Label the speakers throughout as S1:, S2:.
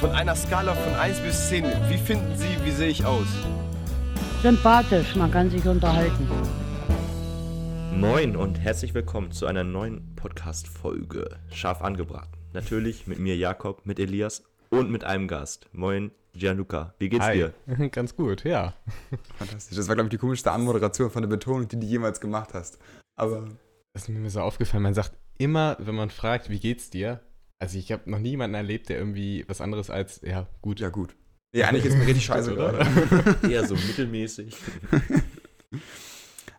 S1: Von einer Skala von 1 bis 10, wie finden Sie, wie sehe ich aus?
S2: Sympathisch, man kann sich unterhalten.
S3: Moin und herzlich willkommen zu einer neuen Podcast-Folge. Scharf angebraten. Natürlich mit mir Jakob, mit Elias und mit einem Gast. Moin, Gianluca. Wie geht's
S4: Hi.
S3: dir?
S4: Ganz gut, ja.
S5: Fantastisch. Das war, glaube ich, die komischste Anmoderation von der Betonung, die du jemals gemacht hast. Aber
S4: Das ist mir so aufgefallen. Man sagt immer, wenn man fragt, wie geht's dir? Also ich habe noch nie jemanden erlebt, der irgendwie was anderes als, ja, gut.
S5: ja, gut. Nee, eigentlich ist mir richtig scheiße
S4: Oder?
S5: gerade.
S3: Eher so mittelmäßig.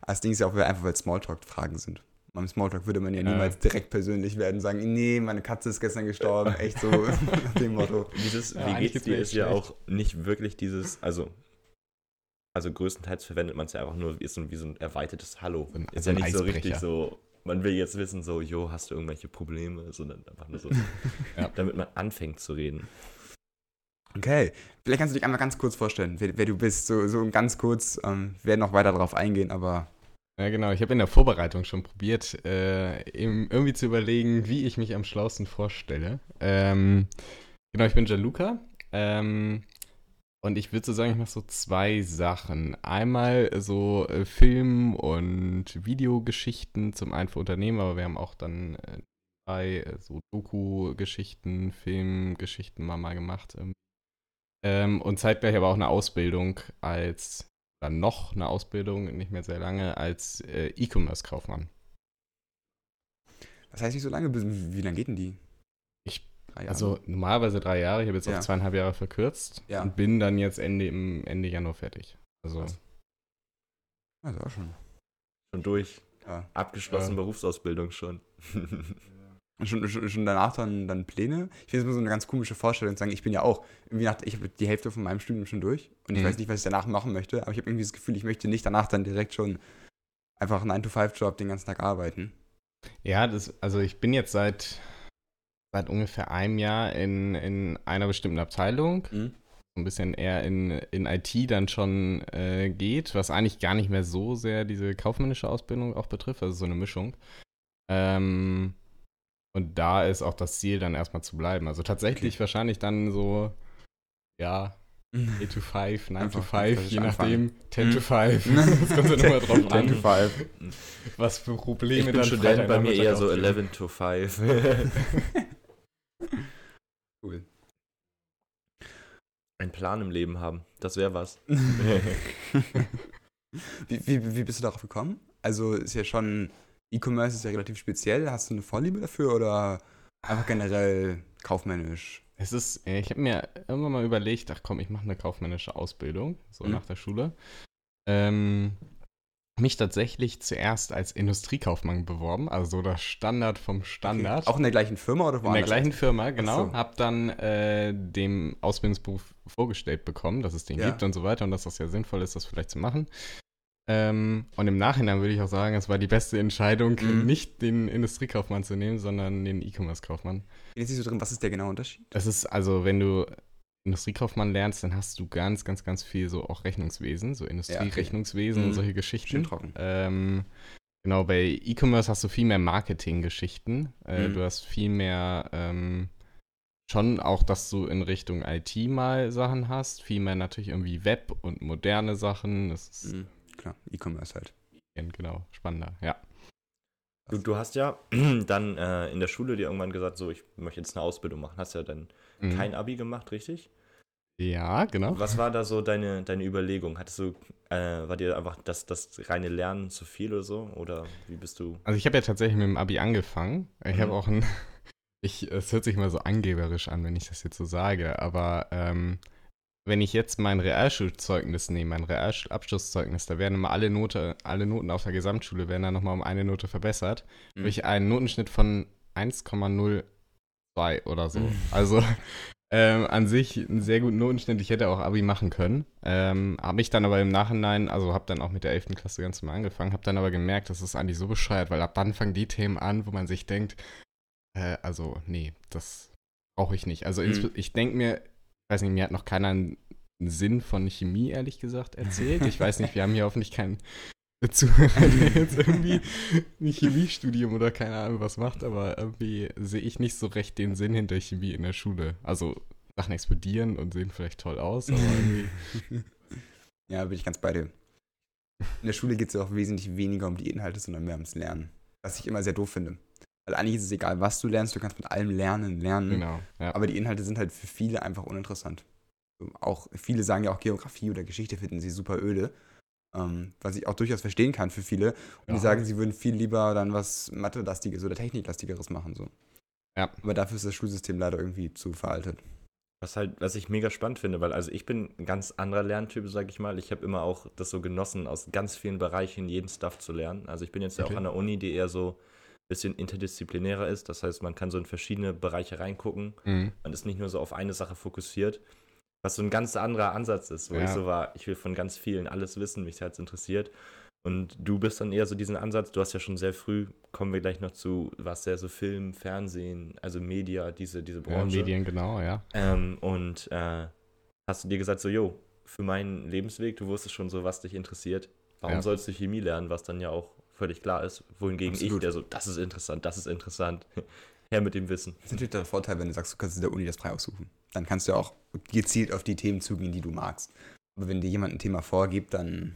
S5: Das Ding ist ja auch einfach, weil Smalltalk-Fragen sind. Beim Smalltalk würde man ja
S4: Ja.
S5: niemals direkt persönlich werden und sagen, nee, meine Katze ist gestern gestorben. Echt so nach dem Motto.
S3: Dieses
S4: Ja,
S3: Wie geht's dir ist ja auch nicht wirklich dieses, also also größtenteils verwendet man es ja einfach nur ist so wie so ein erweitertes Hallo.
S4: So ein-
S3: ist ja
S4: ein
S3: nicht so richtig so, man will jetzt wissen so, jo, hast du irgendwelche Probleme, sondern einfach nur so,
S4: Ja.
S3: damit man anfängt zu reden.
S5: Okay, vielleicht kannst du dich einmal ganz kurz vorstellen, wer, wer du bist. So, so ganz kurz. Ähm, wir werden noch weiter darauf eingehen, aber
S4: Ja, genau. Ich habe in der Vorbereitung schon probiert, äh, eben irgendwie zu überlegen, wie ich mich am schlausten vorstelle. Ähm, genau, ich bin Gianluca. Ähm, und ich würde so sagen, ich mache so zwei Sachen. Einmal so äh, Film- und Videogeschichten zum einen für Unternehmen, aber wir haben auch dann äh, bei äh, so Doku-Geschichten, Filmgeschichten mal, mal gemacht. Ähm, ähm, und zeitgleich aber auch eine Ausbildung als oder noch eine Ausbildung, nicht mehr sehr lange, als E-Commerce-Kaufmann.
S5: das heißt nicht so lange. Wie lange geht denn die? Drei Jahre?
S4: Also normalerweise drei Jahre, ich habe jetzt
S5: Ja.
S4: auf zweieinhalb Jahre verkürzt
S5: Ja.
S4: und bin dann jetzt Ende, im Ende Januar fertig. Also
S5: Krass. Also auch schon.
S3: Schon durch.
S5: Ja.
S3: Abgeschlossene
S4: Ja.
S3: Berufsausbildung schon.
S5: Und schon, schon, schon danach dann, dann Pläne. Ich finde es immer so eine ganz komische Vorstellung zu sagen, ich bin ja auch, irgendwie nach, ich habe die Hälfte von meinem Studium schon durch und ich
S4: Mhm.
S5: weiß nicht, was ich danach machen möchte, aber ich habe irgendwie das Gefühl, ich möchte nicht danach dann direkt schon einfach einen 9-to-5-Job den ganzen Tag arbeiten.
S4: ja, das, also ich bin jetzt seit, seit ungefähr einem Jahr in, in einer bestimmten Abteilung.
S5: Mhm.
S4: ein bisschen eher in, in IT dann schon äh, geht, was eigentlich gar nicht mehr so sehr diese kaufmännische Ausbildung auch betrifft, also so eine Mischung. Ähm, und da ist auch das Ziel, dann erstmal zu bleiben. Also tatsächlich wahrscheinlich dann so, ja, 8 to 5, 9 to
S5: Einfach
S4: 5,
S5: klassisch
S4: je nachdem, 10 to
S5: Mhm.
S4: 5. das kommt dann immer drauf
S5: 9 to
S4: an,
S5: 5.
S4: was für
S3: Ich
S4: Probleme
S3: bin
S4: dann
S3: Student, bei mir eher so
S4: auftreten.
S3: 11 to 5.
S5: Cool.
S3: Ein Plan im Leben haben, das wäre was.
S5: wie, wie, wie bist du darauf gekommen? Also ist ja schon, E-Commerce ist ja relativ speziell. Hast du eine Vorliebe dafür oder einfach generell kaufmännisch?
S4: Es ist, äh, ich habe mir irgendwann mal überlegt, ach komm, ich mache eine kaufmännische Ausbildung, so
S5: Mhm.
S4: nach der Schule. Ähm, mich tatsächlich zuerst als Industriekaufmann beworben, also so das Standard vom Standard.
S5: Auch in der gleichen Firma oder
S4: in
S5: woanders?
S4: der gleichen Firma, genau.
S5: so.
S4: Hab dann äh, dem Ausbildungsberuf vorgestellt bekommen, dass es den
S5: Ja.
S4: gibt und so weiter und dass das ja sinnvoll ist, das vielleicht zu machen. Ähm, und im Nachhinein würde ich auch sagen, es war die beste Entscheidung,
S5: Mhm.
S4: nicht den Industriekaufmann zu nehmen, sondern den E-Commerce-Kaufmann.
S5: Jetzt nicht so drin, was ist der genaue Unterschied?
S4: Das ist also, wenn du Industriekaufmann lernst, dann hast du ganz, ganz, ganz viel so auch Rechnungswesen, so Industrierechnungswesen
S5: Mhm.
S4: und solche
S5: Schön
S4: Geschichten.
S5: trocken.
S4: Ähm, genau, bei E-Commerce hast du viel mehr Marketinggeschichten. Äh,
S5: Mhm.
S4: Du hast viel mehr ähm, schon auch, dass du in Richtung IT mal Sachen hast, viel mehr natürlich irgendwie Web und moderne Sachen. Das ist
S5: Mhm. Klar, E-Commerce halt.
S4: genau spannender, ja.
S3: Du, du hast ja dann äh, in der Schule dir irgendwann gesagt, so, ich möchte jetzt eine Ausbildung machen. Hast ja dann
S4: Mhm.
S3: kein Abi gemacht, richtig?
S4: Ja, genau.
S3: Was war da so deine, deine Überlegung? Hattest du, äh, war dir einfach das, das reine Lernen zu viel oder so? Oder wie bist du?
S4: Also ich habe ja tatsächlich mit dem Abi angefangen. Ich
S3: Mhm.
S4: habe auch ein, ich, es hört sich mal so angeberisch an, wenn ich das jetzt so sage, aber ähm, wenn ich jetzt mein Realschulzeugnis nehme, mein Realschulabschlusszeugnis, da werden immer alle Note, alle Noten auf der Gesamtschule werden dann nochmal um eine Note verbessert.
S5: Mhm.
S4: Durch einen Notenschnitt von 1,02 oder so.
S5: Mhm.
S4: Also ähm, an sich einen sehr guten Notenschnitt. Ich hätte auch Abi machen können. Ähm, habe ich dann aber im Nachhinein, also habe dann auch mit der 11. Klasse ganz normal angefangen, habe dann aber gemerkt, das ist eigentlich so bescheuert, weil ab dann fangen die Themen an, wo man sich denkt, äh, also nee, das brauche ich nicht. Also
S5: Mhm.
S4: ich denke mir, ich weiß nicht, mir hat noch keiner einen Sinn von Chemie, ehrlich gesagt, erzählt. Ich weiß nicht, wir haben hier hoffentlich keinen Zuhörer, der jetzt irgendwie ein Chemiestudium oder keine Ahnung was macht, aber irgendwie sehe ich nicht so recht den Sinn hinter Chemie in der Schule. Also Sachen explodieren und sehen vielleicht toll aus, aber irgendwie.
S5: ja, bin ich ganz bei dir. In der Schule geht es ja auch wesentlich weniger um die Inhalte, sondern mehr ums Lernen. Was ich immer sehr doof finde. Weil eigentlich ist es egal, was du lernst, du kannst mit allem lernen, lernen.
S4: Genau. Ja.
S5: Aber die Inhalte sind halt für viele einfach uninteressant. Auch viele sagen ja auch Geografie oder Geschichte finden sie super öde. Ähm, was ich auch durchaus verstehen kann für viele. Und
S4: Ja.
S5: die sagen, sie würden viel lieber dann was Mathe-lastiges oder Techniklastigeres machen. So.
S4: Ja.
S5: Aber dafür ist das Schulsystem leider irgendwie zu veraltet.
S3: Was halt, was ich mega spannend finde, weil also ich bin ein ganz anderer Lerntyp, sag ich mal. Ich habe immer auch das so genossen, aus ganz vielen Bereichen jeden Stuff zu lernen. Also ich bin jetzt ja
S4: Okay.
S3: auch an der Uni, die eher so ein bisschen interdisziplinärer ist. Das heißt, man kann so in verschiedene Bereiche reingucken.
S4: Mhm.
S3: Man ist nicht nur so auf eine Sache fokussiert. Was so ein ganz anderer Ansatz ist, wo
S4: Ja.
S3: ich so war, ich will von ganz vielen alles wissen, mich hat's interessiert. Und du bist dann eher so diesen Ansatz, du hast ja schon sehr früh, kommen wir gleich noch zu, warst sehr so Film, Fernsehen, also Media, diese, diese
S4: Ja,
S3: Branche.
S4: Medien, genau, ja.
S3: Ähm, und äh, hast du dir gesagt, so, jo, für meinen Lebensweg, du wusstest schon so, was dich interessiert. Warum
S4: Ja.
S3: sollst du Chemie lernen, was dann ja auch völlig klar ist? Wohingegen ich,
S5: Absolut.
S3: der so, das ist interessant, das ist interessant. Her mit dem Wissen.
S5: Das ist natürlich der Vorteil, wenn du sagst, du kannst in der Uni das frei aussuchen. Dann kannst du ja auch gezielt auf die Themen zugehen, die du magst. Aber wenn dir jemand ein Thema vorgibt, dann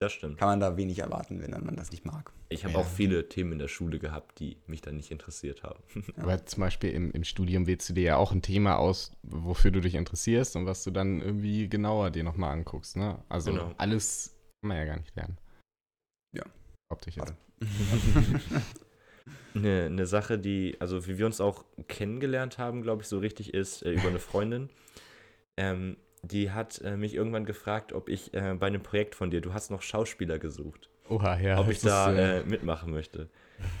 S3: Das stimmt.
S5: kann man da wenig erwarten, wenn man das nicht mag.
S3: Ich habe
S4: Ja.
S3: auch viele Themen in der Schule gehabt, die mich dann nicht interessiert haben.
S4: Aber zum Beispiel im, im Studium wählst du dir ja auch ein Thema aus, wofür du dich interessierst und was du dann irgendwie genauer dir nochmal anguckst, ne? Also
S3: Genau.
S4: alles kann man ja gar nicht lernen.
S5: Ja.
S4: Optisch jetzt.
S3: Eine, eine Sache, die, also wie wir uns auch kennengelernt haben, glaube ich, so richtig ist, äh, über eine Freundin. ähm, die hat äh, mich irgendwann gefragt, ob ich äh, bei einem Projekt von dir, du hast noch Schauspieler gesucht,
S4: Oha, ja.
S3: ob ich da
S4: ist, äh,
S3: äh, mitmachen möchte.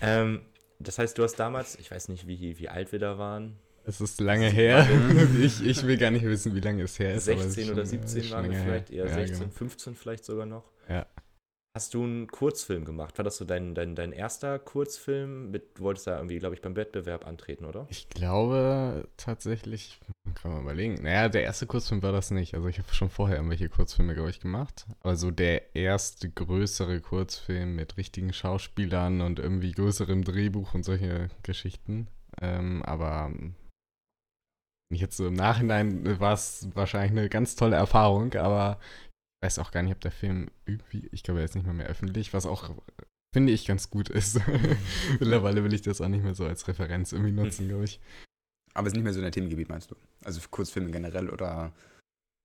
S3: Ähm, das heißt, du hast damals, ich weiß nicht, wie, wie alt wir da waren,
S4: Es ist lange her. ich, ich will gar nicht wissen, wie lange es her ist. aber es ist
S3: 16
S4: schon,
S3: oder
S4: äh,
S3: 17
S4: schon
S3: waren wir vielleicht, eher
S4: Ja,
S3: 16,
S4: genau.
S3: 15 vielleicht sogar noch.
S4: Ja.
S3: Hast du einen Kurzfilm gemacht? War das so dein, dein, dein erster Kurzfilm? Mit, du wolltest da irgendwie, glaube ich, beim Wettbewerb antreten, oder?
S4: Ich glaube tatsächlich, kann man überlegen. Naja, der erste Kurzfilm war das nicht. Also ich habe schon vorher irgendwelche Kurzfilme, glaube ich, gemacht. Aber so der erste größere Kurzfilm mit richtigen Schauspielern und irgendwie größerem Drehbuch und solche Geschichten. Ähm, aber jetzt so im Nachhinein war es wahrscheinlich eine ganz tolle Erfahrung, aber weiß auch gar nicht, ob der Film irgendwie, ich glaube, er ist nicht mal mehr öffentlich, was auch finde ich ganz gut ist. Mittlerweile will ich das auch nicht mehr so als Referenz irgendwie nutzen, glaube ich.
S5: Aber es ist nicht mehr so ein Themengebiet, meinst du? Also für Kurzfilme generell oder.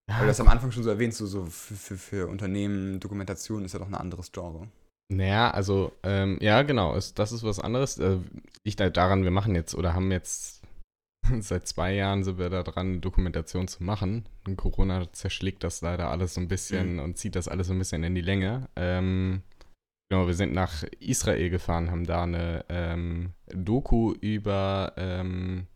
S4: Ja,
S5: Weil du das am Anfang schon so erwähnt, so, so für, für, für Unternehmen, Dokumentation ist ja doch ein anderes Genre.
S4: Naja, also, ähm, ja, genau, ist, das ist was anderes. Äh, liegt halt daran, wir machen jetzt oder haben jetzt seit zwei Jahren sind wir da dran, Dokumentation zu machen. Und Corona zerschlägt das leider alles so ein bisschen und zieht das alles so ein bisschen in die Länge. Ähm, genau, wir sind nach Israel gefahren, haben da eine ähm, Doku über ähm,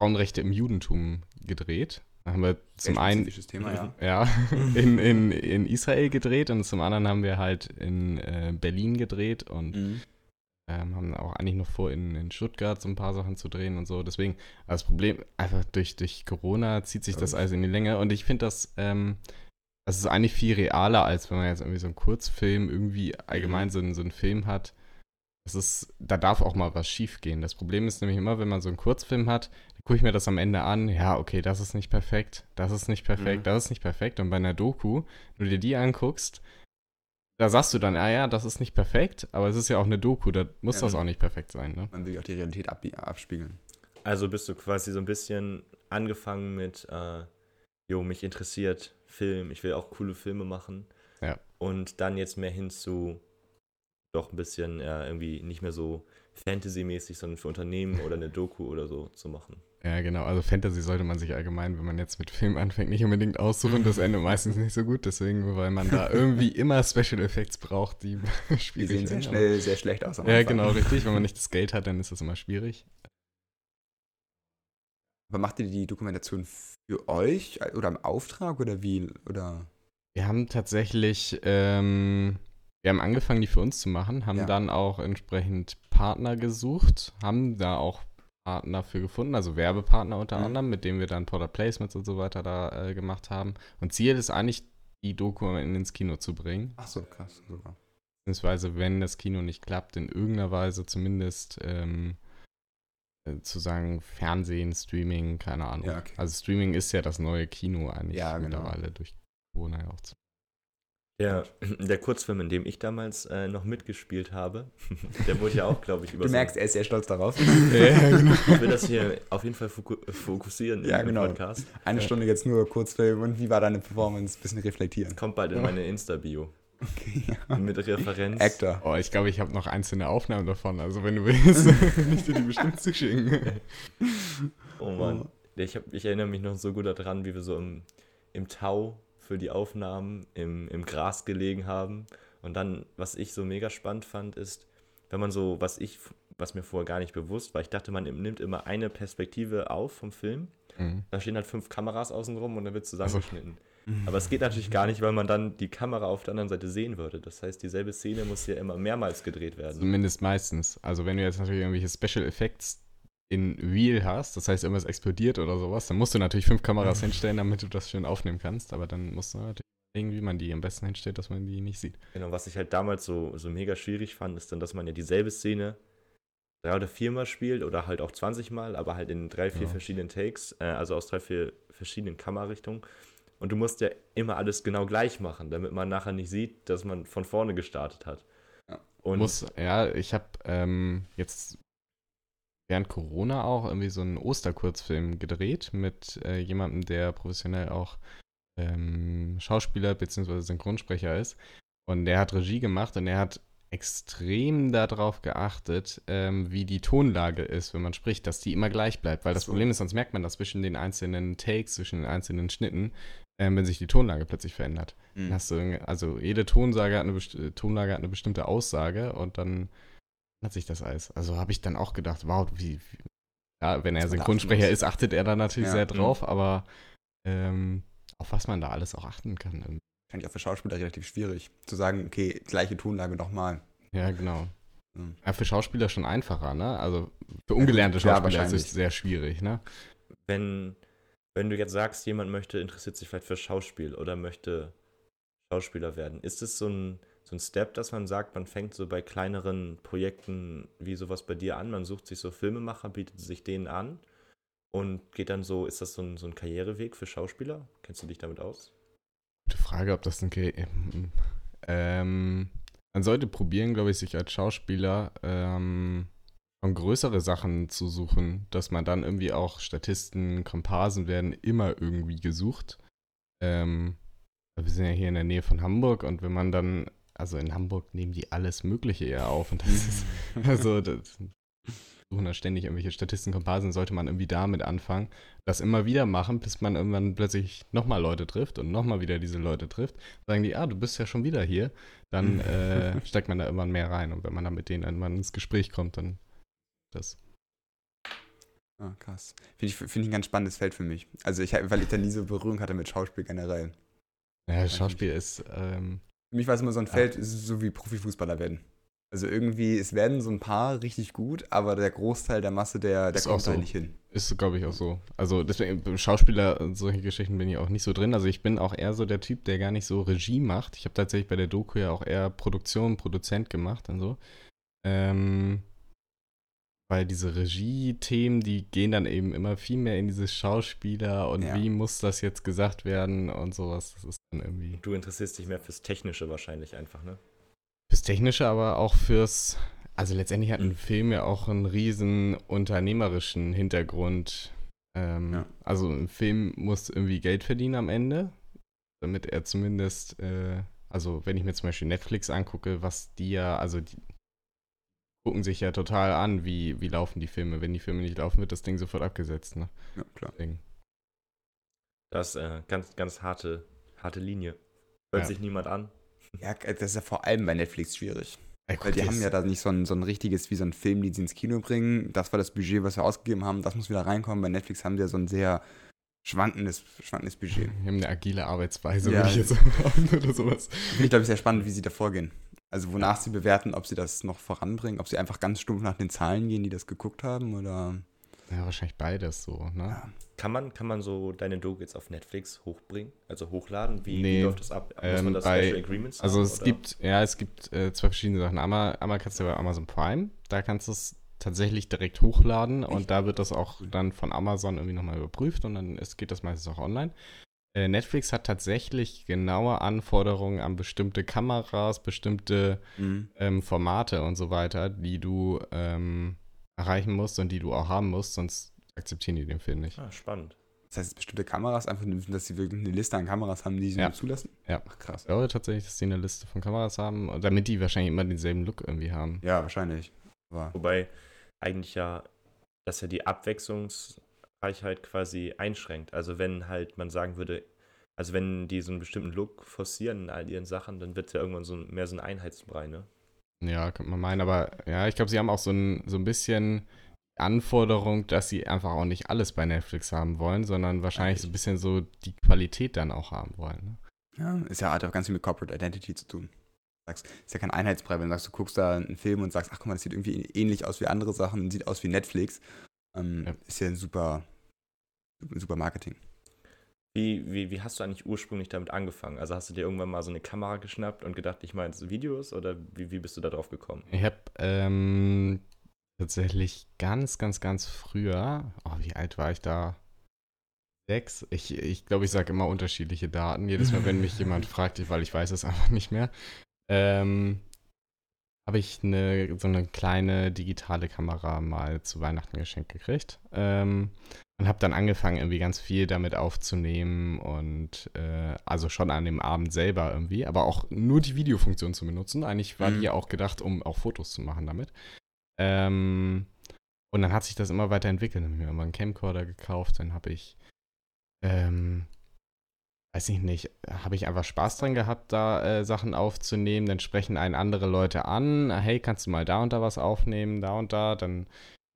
S4: Frauenrechte im Judentum gedreht. Da haben wir zum einen
S5: Thema, ja.
S4: ja, in, in, in Israel gedreht und zum anderen haben wir halt in äh, Berlin gedreht und
S5: Mhm.
S4: Ähm, haben auch eigentlich noch vor, in, in Stuttgart so ein paar Sachen zu drehen und so. Deswegen, das Problem, einfach durch, durch Corona zieht sich das alles in die Länge und ich finde das, ähm, das ist eigentlich viel realer, als wenn man jetzt irgendwie so einen Kurzfilm irgendwie allgemein so, einen- so einen Film hat. Das ist, da darf auch mal was schief gehen. Das Problem ist nämlich immer, wenn man so einen Kurzfilm hat, dann gucke ich mir das am Ende an, ja, okay, das ist nicht perfekt, das ist nicht perfekt,
S3: Mhm.
S4: das ist nicht perfekt. Und bei einer Doku, wenn du dir die anguckst, da sagst du dann, ah ja, das ist nicht perfekt, aber es ist ja auch eine Doku, da muss
S5: Ja.
S4: das auch nicht perfekt sein, ne?
S5: Man will ja auch die Realität ab, abspiegeln.
S3: Also bist du quasi so ein bisschen angefangen mit, äh, jo, mich interessiert Film, ich will auch coole Filme machen.
S4: Ja.
S3: Und dann jetzt mehr hin zu doch ein bisschen äh, irgendwie nicht mehr so Fantasy-mäßig, sondern für Unternehmen oder eine Doku oder so zu machen.
S4: Ja, genau. Also Fantasy sollte man sich allgemein, wenn man jetzt mit Film anfängt, nicht unbedingt aussuchen. Das endet meistens nicht so gut. Deswegen, weil man da irgendwie immer Special Effects braucht, die
S5: Die
S4: schwierig
S5: sehen sehr schnell sehr schlecht aus.
S4: Ja, genau, richtig. Wenn man nicht das Geld hat, dann ist das immer schwierig.
S5: Aber macht ihr die Dokumentation für euch oder im Auftrag oder wie? Oder
S4: Wir haben tatsächlich, ähm, wir haben angefangen, die für uns zu machen, haben
S5: Ja.
S4: dann auch entsprechend Partner gesucht, haben da auch Partner für gefunden, also Werbepartner unter
S5: Mhm.
S4: anderem, mit denen wir dann Product Placements und so weiter da äh, gemacht haben. Und Ziel ist eigentlich, die Doku in- ins Kino zu bringen.
S5: ach so, krass, super.
S4: Beziehungsweise, wenn das Kino nicht klappt, in irgendeiner Weise zumindest ähm, äh, zu sagen, Fernsehen, Streaming, keine Ahnung.
S5: Ja, okay.
S4: Also Streaming ist ja das neue Kino eigentlich
S5: Ja, genau.
S4: mittlerweile durch Corona ja auch. zu-
S3: Der, der Kurzfilm, in dem ich damals äh, noch mitgespielt habe, der wurde ja auch, glaube ich, über
S5: Du merkst, er ist sehr stolz darauf.
S4: ja, genau.
S3: Ich will das hier auf jeden Fall foku fokussieren
S5: Ja,
S3: im
S5: genau.
S3: Podcast.
S5: Eine Stunde jetzt nur Kurzfilm und wie war deine Performance? Bisschen reflektieren.
S3: Kommt bald in meine Insta-Bio
S5: Okay, ja.
S3: mit Referenz.
S5: Actor.
S4: Oh, ich glaube, ich habe noch einzelne Aufnahmen davon. Also wenn du willst, kann ich dir die bestimmt zuschicken.
S3: Oh Mann. Ich, hab, ich erinnere mich noch so gut daran, wie wir so im, im Tau für die Aufnahmen im, im Gras gelegen haben. Und dann, was ich so mega spannend fand, ist, wenn man so, was ich, was mir vorher gar nicht bewusst war, ich dachte, man nimmt immer eine Perspektive auf vom Film.
S4: Mhm.
S3: Da stehen halt fünf Kameras außenrum und dann wird zusammengeschnitten. Aber es geht natürlich gar nicht, weil man dann die Kamera auf der anderen Seite sehen würde. Das heißt, dieselbe Szene muss ja immer mehrmals gedreht werden.
S4: Zumindest meistens. Also wenn du jetzt natürlich irgendwelche Special Effects in Real hast, das heißt irgendwas explodiert oder sowas, dann musst du natürlich fünf Kameras hinstellen, damit du das schön aufnehmen kannst. Aber dann musst du natürlich überlegen, wie man die am besten hinstellt, dass man die nicht sieht.
S3: Genau, was ich halt damals so, so mega schwierig fand, ist dann, dass man ja dieselbe Szene drei oder viermal spielt oder halt auch 20 Mal, aber halt in drei, vier
S4: Ja.
S3: verschiedenen Takes, äh, also aus drei, vier verschiedenen Kamerarichtungen. Und du musst ja immer alles genau gleich machen, damit man nachher nicht sieht, dass man von vorne gestartet hat.
S5: Ja.
S3: Und
S4: Muss, ja, ich habe ähm, jetzt während Corona auch irgendwie so einen Osterkurzfilm gedreht mit äh, jemandem, der professionell auch ähm, Schauspieler bzw. Synchronsprecher ist. Und der hat Regie gemacht und er hat extrem darauf geachtet, ähm, wie die Tonlage ist, wenn man spricht, dass die immer gleich bleibt. Weil das
S5: So.
S4: Problem ist, sonst merkt man das zwischen den einzelnen Takes, zwischen den einzelnen Schnitten, ähm, wenn sich die Tonlage plötzlich verändert.
S5: Mhm.
S4: hast du, also jede Tonsage hat eine, Tonlage hat eine bestimmte Aussage und dann hat sich das alles. Also habe ich dann auch gedacht, wow, wie, wie ja, wenn er Synchronsprecher ist, achtet er da natürlich
S5: Ja,
S4: sehr
S5: mhm.
S4: drauf, aber ähm, auf was man da alles auch achten kann. ähm,
S5: Fand ich auch für Schauspieler relativ schwierig. Zu sagen, okay, gleiche Tonlage nochmal.
S4: Ja, genau.
S5: Mhm.
S4: Ja, für Schauspieler schon einfacher, ne? Also für ungelernte Schauspieler ist
S5: wahrscheinlich.
S4: es sehr schwierig, ne?
S3: wenn, wenn du jetzt sagst, jemand möchte, interessiert sich vielleicht für Schauspiel oder möchte Schauspieler werden, ist es so ein, so ein Step, dass man sagt, man fängt so bei kleineren Projekten wie sowas bei dir an, man sucht sich so Filmemacher, bietet sich denen an und geht dann so, ist das so ein, so ein Karriereweg für Schauspieler? Kennst du dich damit aus?
S4: Gute Frage, ob das ein. Ge ähm, man sollte probieren, glaube ich, sich als Schauspieler ähm, schon größere Sachen zu suchen, dass man dann irgendwie auch Statisten, Komparsen werden immer irgendwie gesucht. Ähm, wir sind ja hier in der Nähe von Hamburg und wenn man dann, also in Hamburg nehmen die alles Mögliche eher auf und das ist, also das suchen da ständig irgendwelche Statisten, Komparsen, sollte man irgendwie damit anfangen, das immer wieder machen, bis man irgendwann plötzlich nochmal Leute trifft und nochmal wieder diese Leute trifft. Sagen die, ah, du bist ja schon wieder hier. Dann äh, steigt man da irgendwann mehr rein und wenn man dann mit denen irgendwann ins Gespräch kommt, dann das.
S5: Ah, krass. Finde ich, find ich ein ganz spannendes Feld für mich. Also ich, weil ich da nie so Berührung hatte mit Schauspiel generell.
S4: Ja, Schauspiel ist, ähm,
S5: Für mich war es immer so ein. Feld, ist so wie Profifußballer werden. Also irgendwie, es werden so ein paar richtig gut, aber der Großteil der Masse, der, der
S4: Ist
S5: kommt da
S4: so.
S5: nicht hin.
S4: ist, glaube ich, auch so. Also deswegen, beim Schauspieler, und solche Geschichten bin ich auch nicht so drin. Also ich bin auch eher so der Typ, der gar nicht so Regie macht. Ich habe tatsächlich bei der Doku ja auch eher Produktion, Produzent gemacht und so. Ähm, weil diese Regie-Themen, die gehen dann eben immer viel mehr in dieses Schauspieler und
S5: Ja.
S4: wie muss das jetzt gesagt werden und sowas. Das ist dann irgendwie
S3: Du interessierst dich mehr fürs Technische wahrscheinlich einfach, ne?
S4: fürs Technische, aber auch fürs, also letztendlich hat ein
S5: Mhm.
S4: Film ja auch einen riesen unternehmerischen Hintergrund. Ähm,
S5: Ja.
S4: Also ein Film muss irgendwie Geld verdienen am Ende, damit er zumindest, äh, also wenn ich mir zum Beispiel Netflix angucke, was die ja, also die gucken sich ja total an, wie, wie laufen die Filme. Wenn die Filme nicht laufen, wird das Ding sofort abgesetzt. Ne?
S5: Ja, klar.
S4: Deswegen.
S3: Das ist äh, ganz, ganz harte, harte Linie. Hört
S4: Ja.
S3: sich niemand an.
S5: Ja, das ist ja vor allem bei Netflix schwierig.
S4: Ey,
S5: Weil die haben ja da nicht so ein, so ein richtiges, wie so ein Film, die sie ins Kino bringen. Das war das Budget, was wir ausgegeben haben. Das muss wieder reinkommen. Bei Netflix haben sie ja so ein sehr schwankendes, schwankendes Budget.
S4: Wir haben eine agile Arbeitsweise,
S5: Ja.
S4: würde ich jetzt sagen, oder sowas.
S5: Finde ich, glaube ich, sehr spannend, wie sie da vorgehen. Also wonach sie bewerten, ob sie das noch voranbringen, ob sie einfach ganz stumpf nach den Zahlen gehen, die das geguckt haben, oder.
S4: Ja, wahrscheinlich beides so, ne?
S5: Ja.
S3: Kann man, kann man so deine Doku jetzt auf Netflix hochbringen? Also hochladen? Wie,
S4: Nee,
S3: wie läuft das ab? Muss
S4: ähm,
S3: man das
S4: bei-
S3: Special Agreements
S4: Also
S3: haben,
S4: es
S3: oder?
S4: gibt, ja, es gibt äh, zwei verschiedene Sachen. Einmal, einmal kannst du bei Amazon Prime, da kannst du es tatsächlich direkt hochladen und da wird das auch dann von Amazon irgendwie nochmal überprüft und dann ist, geht das meistens auch online. Äh, Netflix hat tatsächlich genaue Anforderungen an bestimmte Kameras, bestimmte
S5: Mhm.
S4: ähm, Formate und so weiter, die du ähm, erreichen musst und die du auch haben musst, sonst akzeptieren die den Film nicht.
S3: Ah, spannend.
S5: Das heißt, bestimmte Kameras, einfach, dass sie wirklich eine Liste an Kameras haben, die sie
S4: Ja.
S5: zulassen?
S4: Ja.
S5: Ach, krass.
S4: Ich glaube tatsächlich, dass die eine Liste von Kameras haben, damit die wahrscheinlich immer denselben Look irgendwie haben.
S5: Ja, wahrscheinlich. Aber
S3: Wobei eigentlich ja, dass ja die Abwechslungsreichheit quasi einschränkt. Also wenn halt man sagen würde, also wenn die so einen bestimmten Look forcieren in all ihren Sachen, dann wird es ja irgendwann so ein, mehr so ein Einheitsbrei, ne?
S4: Ja, könnte man meinen, aber ja, ich glaube, sie haben auch so ein, so ein bisschen Anforderung, dass sie einfach auch nicht alles bei Netflix haben wollen, sondern wahrscheinlich so ein bisschen so die Qualität dann auch haben wollen. Ne?
S5: ja, ist ja hat auch ganz viel mit Corporate Identity zu tun. Sagst, ist ja kein Einheitsbrei, wenn du sagst, du guckst da einen Film und sagst, ach guck mal, das sieht irgendwie ähnlich aus wie andere Sachen, sieht aus wie Netflix. Ähm,
S4: Ja.
S5: Ist ja ein super, super Marketing.
S3: Wie, wie, wie hast du eigentlich ursprünglich damit angefangen? Also hast du dir irgendwann mal so eine Kamera geschnappt und gedacht, ich mache jetzt Videos oder wie, wie bist du da drauf gekommen?
S4: Ich habe ähm, tatsächlich ganz, ganz, ganz früher, oh, wie alt war ich da? Sechs. Ich glaube, ich, glaub, ich sage immer unterschiedliche Daten. Jedes Mal, wenn mich jemand fragt, weil ich weiß es einfach nicht mehr, ähm, habe ich eine, so eine kleine digitale Kamera mal zu Weihnachten geschenkt gekriegt. Ähm, und habe dann angefangen, irgendwie ganz viel damit aufzunehmen und äh, also schon an dem Abend selber irgendwie, aber auch nur die Videofunktion zu benutzen. Eigentlich war
S5: Mhm.
S4: die ja auch gedacht, um auch Fotos zu machen damit. Ähm, und dann hat sich das immer weiterentwickelt. Dann habe ich mir immer einen Camcorder gekauft, dann habe ich, ähm, weiß ich nicht, habe ich einfach Spaß dran gehabt, da äh, Sachen aufzunehmen. Dann sprechen einen andere Leute an, hey, kannst du mal da und da was aufnehmen, da und da. Dann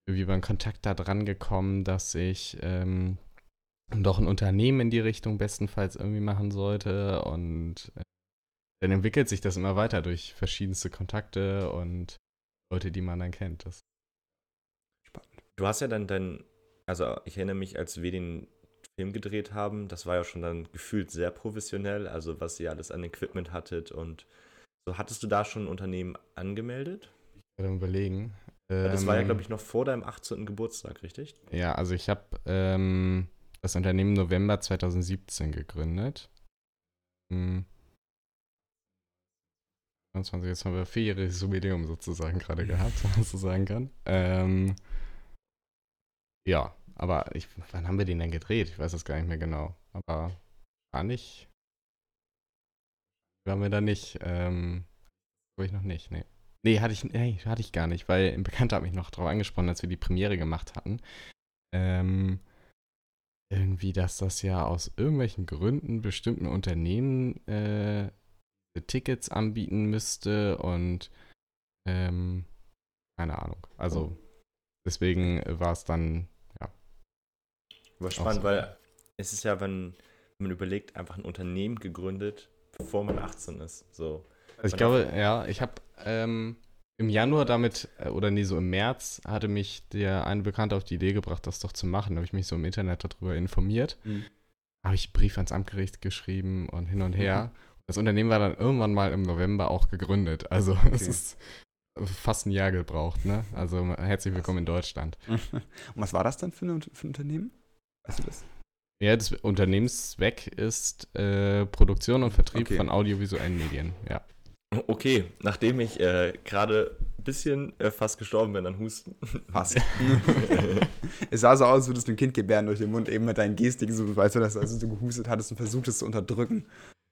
S4: irgendwie über einen Kontakt da dran gekommen, dass ich ähm, doch ein Unternehmen in die Richtung bestenfalls irgendwie machen sollte. Und äh, dann entwickelt sich das immer weiter durch verschiedenste Kontakte und Leute, die man dann kennt. Das
S5: Spannend.
S3: Du hast ja dann dein, also ich erinnere mich, als wir den Film gedreht haben, das war ja schon dann gefühlt sehr professionell, also was ihr alles an Equipment hattet und so. Hattest du da schon ein Unternehmen angemeldet?
S4: werde überlegen.
S3: Weil Das war ja,
S4: Ähm,
S3: glaube ich, noch vor deinem 18. Geburtstag, richtig?
S4: Ja, also ich habe ähm, das Unternehmen November 2017 gegründet. Hm. 22, jetzt haben wir vierjähriges Jubiläum sozusagen gerade gehabt, wenn man so sagen kann. Ähm, ja, aber ich, wann haben wir den denn gedreht? Ich weiß das gar nicht mehr genau. Aber war nicht. Waren wir da nicht. Ähm, glaube ich noch nicht, nee. Nee, hatte ich, nee, hatte ich gar nicht, weil ein Bekannter hat mich noch drauf angesprochen, als wir die Premiere gemacht hatten. Ähm, irgendwie, dass das ja aus irgendwelchen Gründen bestimmten Unternehmen äh, Tickets anbieten müsste und ähm, keine Ahnung. Also deswegen war es dann.
S3: War spannend,
S4: so.
S3: weil es ist ja, wenn man überlegt, einfach ein Unternehmen gegründet, bevor man 18 ist. So.
S4: Also ich glaube, ja, ich habe ähm, im Januar damit, äh, oder nee, so im März, hatte mich der eine Bekannte auf die Idee gebracht, das doch zu machen. Da habe ich mich so im Internet darüber informiert.
S5: Mhm.
S4: Habe ich einen Brief ans Amtsgericht geschrieben und hin und her. Das Unternehmen war dann irgendwann mal im November auch gegründet. Also es
S5: Okay.
S4: ist fast ein Jahr gebraucht, ne? Also herzlich willkommen in Deutschland.
S5: Und was war das dann für, eine, für ein Unternehmen? Weißt du das?
S4: Ja, das Unternehmenszweck ist äh, Produktion und Vertrieb
S5: Okay.
S4: von audiovisuellen Medien, ja.
S3: Okay, nachdem ich äh, gerade ein bisschen äh, fast gestorben bin an Husten.
S5: Passt. es sah so aus, als würdest du ein Kind gebären durch den Mund, eben mit deinen Gestiken, so, weißt du, dass also du gehustet hattest und versucht es zu unterdrücken.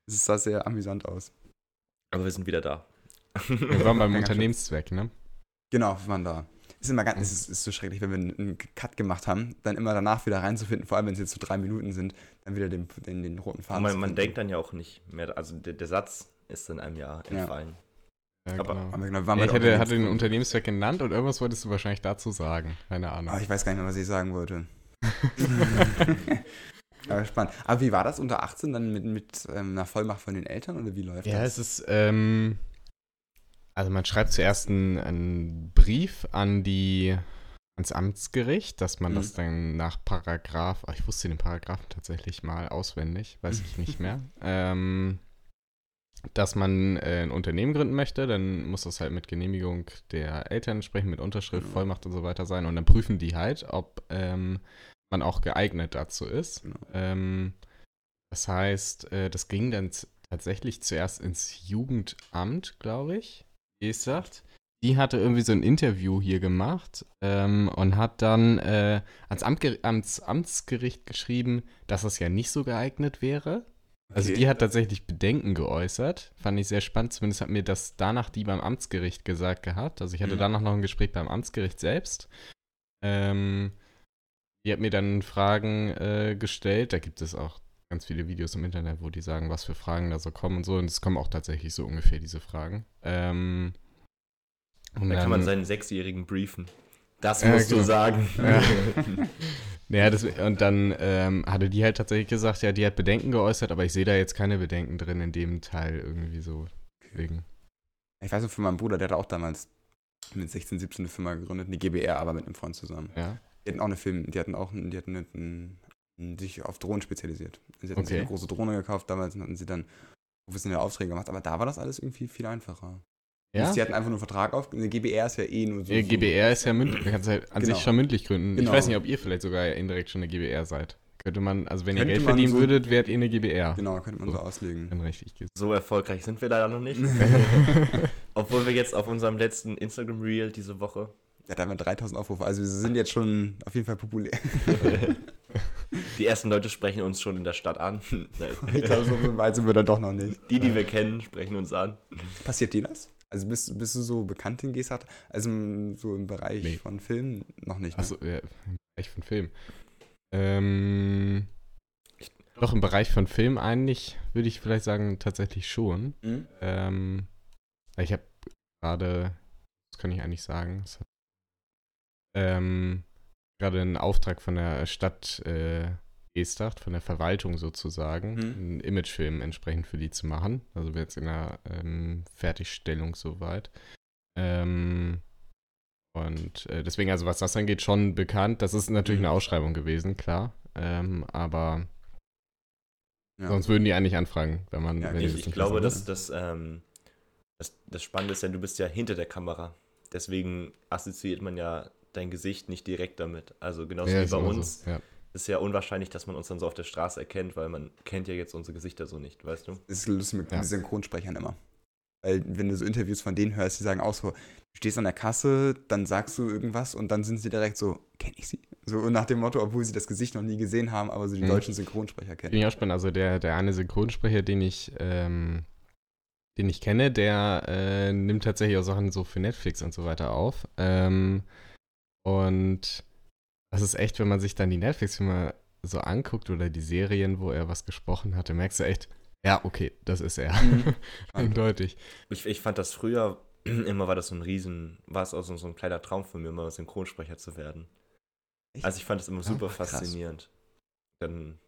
S5: Es sah sehr amüsant aus.
S3: Aber wir sind wieder da.
S4: Wir waren beim. Unternehmenszweck, ne?
S5: Genau, wir waren da. Es ist immer ganz, es ist, ist so schrecklich, wenn wir einen, Cut gemacht haben, dann immer danach wieder reinzufinden, vor allem wenn es jetzt so drei Minuten sind, dann wieder den, den, den roten Faden.
S3: man,
S5: zu
S3: man denkt dann ja auch nicht mehr, also der, der Satz ist in einem Jahr
S5: Ja.
S3: entfallen.
S4: Ja,
S3: Aber-
S4: genau.
S5: Aber genau, waren
S4: Ja, ich hatte, den. Unternehmenszweck genannt und irgendwas wolltest du wahrscheinlich dazu sagen. Keine Ahnung.
S5: Aber ich weiß gar nicht mehr, was ich sagen wollte. Aber spannend. Aber wie war das unter 18 dann mit, mit ähm, einer Vollmacht von den Eltern oder wie läuft
S4: Ja,
S5: das?
S4: es ist, ähm, also man schreibt zuerst einen, einen Brief an die, ans Amtsgericht, dass man
S5: Mhm.
S4: das dann nach Paragraph, ah, ich wusste den Paragraphen tatsächlich mal auswendig, weiß ich nicht mehr. ähm, dass man äh, ein Unternehmen gründen möchte, dann muss das halt mit Genehmigung der Eltern sprechen, mit Unterschrift,
S5: Genau.
S4: Vollmacht und so weiter sein. Und dann prüfen die halt, ob ähm, man auch geeignet dazu ist.
S5: Genau.
S4: Ähm, das heißt, äh, das ging dann tatsächlich zuerst ins Jugendamt, glaube ich, wie es sagt. Die hatte irgendwie so ein Interview hier gemacht ähm, und hat dann äh, ans, Amtger ans Amtsgericht geschrieben, dass es ja nicht so geeignet wäre. Also
S5: Okay.
S4: die hat tatsächlich Bedenken geäußert. Fand ich sehr spannend. Zumindest hat mir das danach die beim Amtsgericht gesagt gehabt. Also ich hatte
S5: Mhm.
S4: danach noch ein Gespräch beim Amtsgericht selbst. Ähm, die hat mir dann Fragen äh, gestellt. Da gibt es auch ganz viele Videos im Internet, wo die sagen, was für Fragen da so kommen und so. Und es kommen auch tatsächlich so ungefähr diese Fragen. Ähm, und
S3: Da kann man
S4: dann-
S3: seinen Sechsjährigen briefen. Das
S4: Ja,
S3: musst du
S4: genau.
S3: sagen.
S4: Ja. Ja, das, und dann ähm, hatte die halt tatsächlich gesagt, ja, die hat Bedenken geäußert, aber ich sehe da jetzt keine Bedenken drin in dem Teil irgendwie so. Deswegen.
S5: Ich weiß noch von meinem Bruder, der hat auch damals mit 16, 17 eine Firma gegründet, eine GBR, aber mit einem Freund zusammen.
S4: Ja.
S5: Die hatten auch eine Film, die hatten auch, die hatten einen, sich auf Drohnen spezialisiert. Sie hatten sich
S4: Okay.
S5: eine große Drohne gekauft damals und hatten sie dann professionelle Aufträge gemacht, aber da war das alles irgendwie viel einfacher.
S4: Ja?
S5: Die hatten einfach nur einen Vertrag auf, eine GBR ist ja eh nur so.
S4: Ja, GBR ist ja mündlich. Man kann es halt an
S5: Genau.
S4: sich schon mündlich gründen. Ich
S5: Genau.
S4: weiß nicht, ob ihr vielleicht sogar indirekt schon eine GBR seid. Könnte man, also wenn
S5: Könnte
S4: ihr Geld verdienen
S5: so-
S4: würdet, wärt ihr eine GBR.
S5: Genau, könnte man so
S4: So.
S5: auslegen.
S4: Richtig.
S3: So erfolgreich sind wir leider noch nicht. Obwohl wir jetzt auf unserem letzten Instagram-Reel diese Woche
S5: Ja, da haben wir 3000 Aufrufe, also wir sind jetzt schon auf jeden Fall populär.
S3: Die ersten Leute sprechen uns schon in der Stadt an.
S5: Ich glaube, so weit sind wir dann doch noch nicht.
S3: Die, die wir kennen, sprechen uns an.
S5: Passiert dir das? Also bist, bist du so bekannt in Gesart? Also im- so im Bereich
S4: Nee.
S5: von Filmen noch nicht. Ne?
S4: Achso, ja, im Bereich von Film. Ähm, doch, im Bereich von Film eigentlich, würde ich vielleicht sagen, tatsächlich schon.
S5: Hm?
S4: Ähm, ich habe gerade, das kann ich eigentlich sagen, hat, ähm, gerade einen Auftrag von der Stadt äh, Geesthacht, von der Verwaltung sozusagen,
S5: Mhm.
S4: einen Imagefilm entsprechend für die zu machen. Also wir jetzt in der ähm, Fertigstellung soweit. Ähm, und äh, deswegen, also was das angeht, schon bekannt. Das ist natürlich
S5: Mhm.
S4: eine Ausschreibung gewesen, klar. Ähm, aber
S5: Ja.
S4: sonst würden die eigentlich anfragen, wenn man.
S5: Ja,
S4: wenn
S3: Ich, ich glaube, dass das, ähm, das, das Spannende ist ja, du bist ja hinter der Kamera. Deswegen assoziiert man ja dein Gesicht nicht direkt damit. Also genauso
S4: Ja,
S3: wie bei uns
S4: So. Ja.
S3: ist ja unwahrscheinlich, dass man uns dann so auf der Straße erkennt, weil man kennt ja jetzt unsere Gesichter so nicht, weißt du?
S5: Das ist lustig mit
S4: Ja.
S5: Synchronsprechern immer. Weil wenn du so Interviews von denen hörst, die sagen auch so, du stehst an der Kasse, dann sagst du irgendwas und dann sind sie direkt so, kenne ich sie? So nach dem Motto, obwohl sie das Gesicht noch nie gesehen haben, aber so die
S4: Mhm.
S5: deutschen Synchronsprecher kennen.
S4: Bin ich auch spannend. Also der, der eine Synchronsprecher, den ich, ähm, den ich kenne, der äh, nimmt tatsächlich auch Sachen so für Netflix und so weiter auf. Ähm, und das ist echt, wenn man sich dann die Netflix-Filme so anguckt oder die Serien, wo er was gesprochen hatte, merkst du echt, ja, okay, das ist er.
S5: Mhm.
S4: Eindeutig.
S3: Ich, ich fand das früher, immer war das so ein Riesen, war es auch so, so ein kleiner Traum von mir, mal Synchronsprecher zu werden. Also ich fand das immer
S5: Ja,
S3: super
S5: krass.
S3: faszinierend. Dann, ja,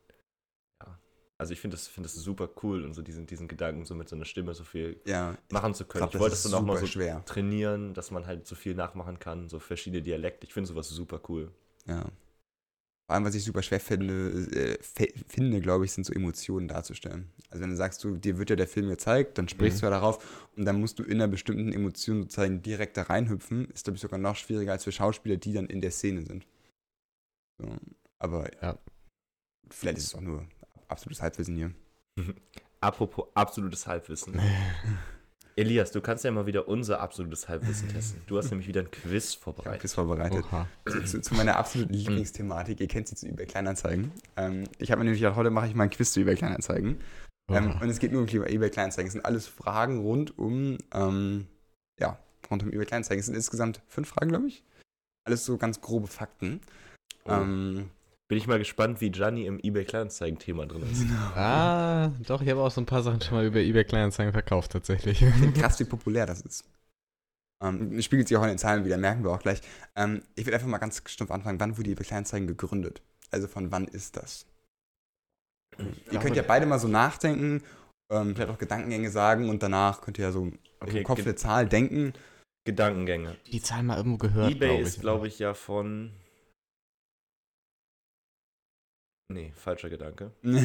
S3: also ich finde das, find das super cool und so diesen, diesen Gedanken, so mit so einer Stimme so viel
S5: Ja,
S3: machen zu können.
S5: glaube,
S3: Ich
S5: das
S3: wollte
S5: ist
S3: es dann auch mal
S5: super
S3: so
S5: schwer.
S3: trainieren, dass man halt so viel nachmachen kann, so verschiedene Dialekte. Ich finde sowas super cool.
S5: Ja. Vor allem, was ich super schwer finde, äh, finde, glaube ich, sind so Emotionen darzustellen. Also wenn du sagst, du, dir wird ja der Film gezeigt, dann sprichst
S4: Mhm.
S5: du ja darauf und dann musst du in einer bestimmten Emotion sozusagen direkt da reinhüpfen, ist, glaube ich, sogar noch schwieriger als für Schauspieler, die dann in der Szene sind. So. Aber
S4: Ja.
S5: vielleicht ist es auch nur absolutes Halbwissen hier.
S3: Apropos absolutes Halbwissen. Elias, du kannst ja mal wieder unser absolutes Halbwissen testen. Du hast nämlich wieder ein Quiz vorbereitet.
S5: Quiz vorbereitet. Zu, zu, zu meiner absoluten Lieblingsthematik. Ihr kennt sie zu eBay Kleinanzeigen. Ähm, ich habe mir nämlich gedacht, heute mache ich mal ein Quiz zu eBay Kleinanzeigen. Ähm, und es geht nur um eBay Kleinanzeigen. Es sind alles Fragen rund um, ähm, ja, rund um eBay Kleinanzeigen. Es sind insgesamt fünf Fragen, glaube ich. Alles so ganz grobe Fakten.
S3: Oh.
S5: Ähm,
S3: Bin ich mal gespannt, wie Gianni im eBay Kleinanzeigen-Thema drin ist.
S4: Ah, doch, ich habe auch so ein paar Sachen schon mal über eBay Kleinanzeigen verkauft, tatsächlich.
S5: ich finde krass, wie populär das ist. Ähm, spiegelt sich auch in den Zahlen wieder, merken wir auch gleich. Ähm, ich will einfach mal ganz stumpf anfangen. Wann wurde eBay Kleinanzeigen gegründet? Also von wann ist das? Ihr könnt ja beide mal so nachdenken, ähm, vielleicht auch Gedankengänge sagen und danach könnt ihr ja so
S3: Okay,
S5: im Kopf eine Zahl denken.
S3: Gedankengänge.
S4: Die Zahl mal irgendwo gehört,
S3: eBay
S4: glaub
S3: ist, glaube ich, ja von. Nee, falscher Gedanke.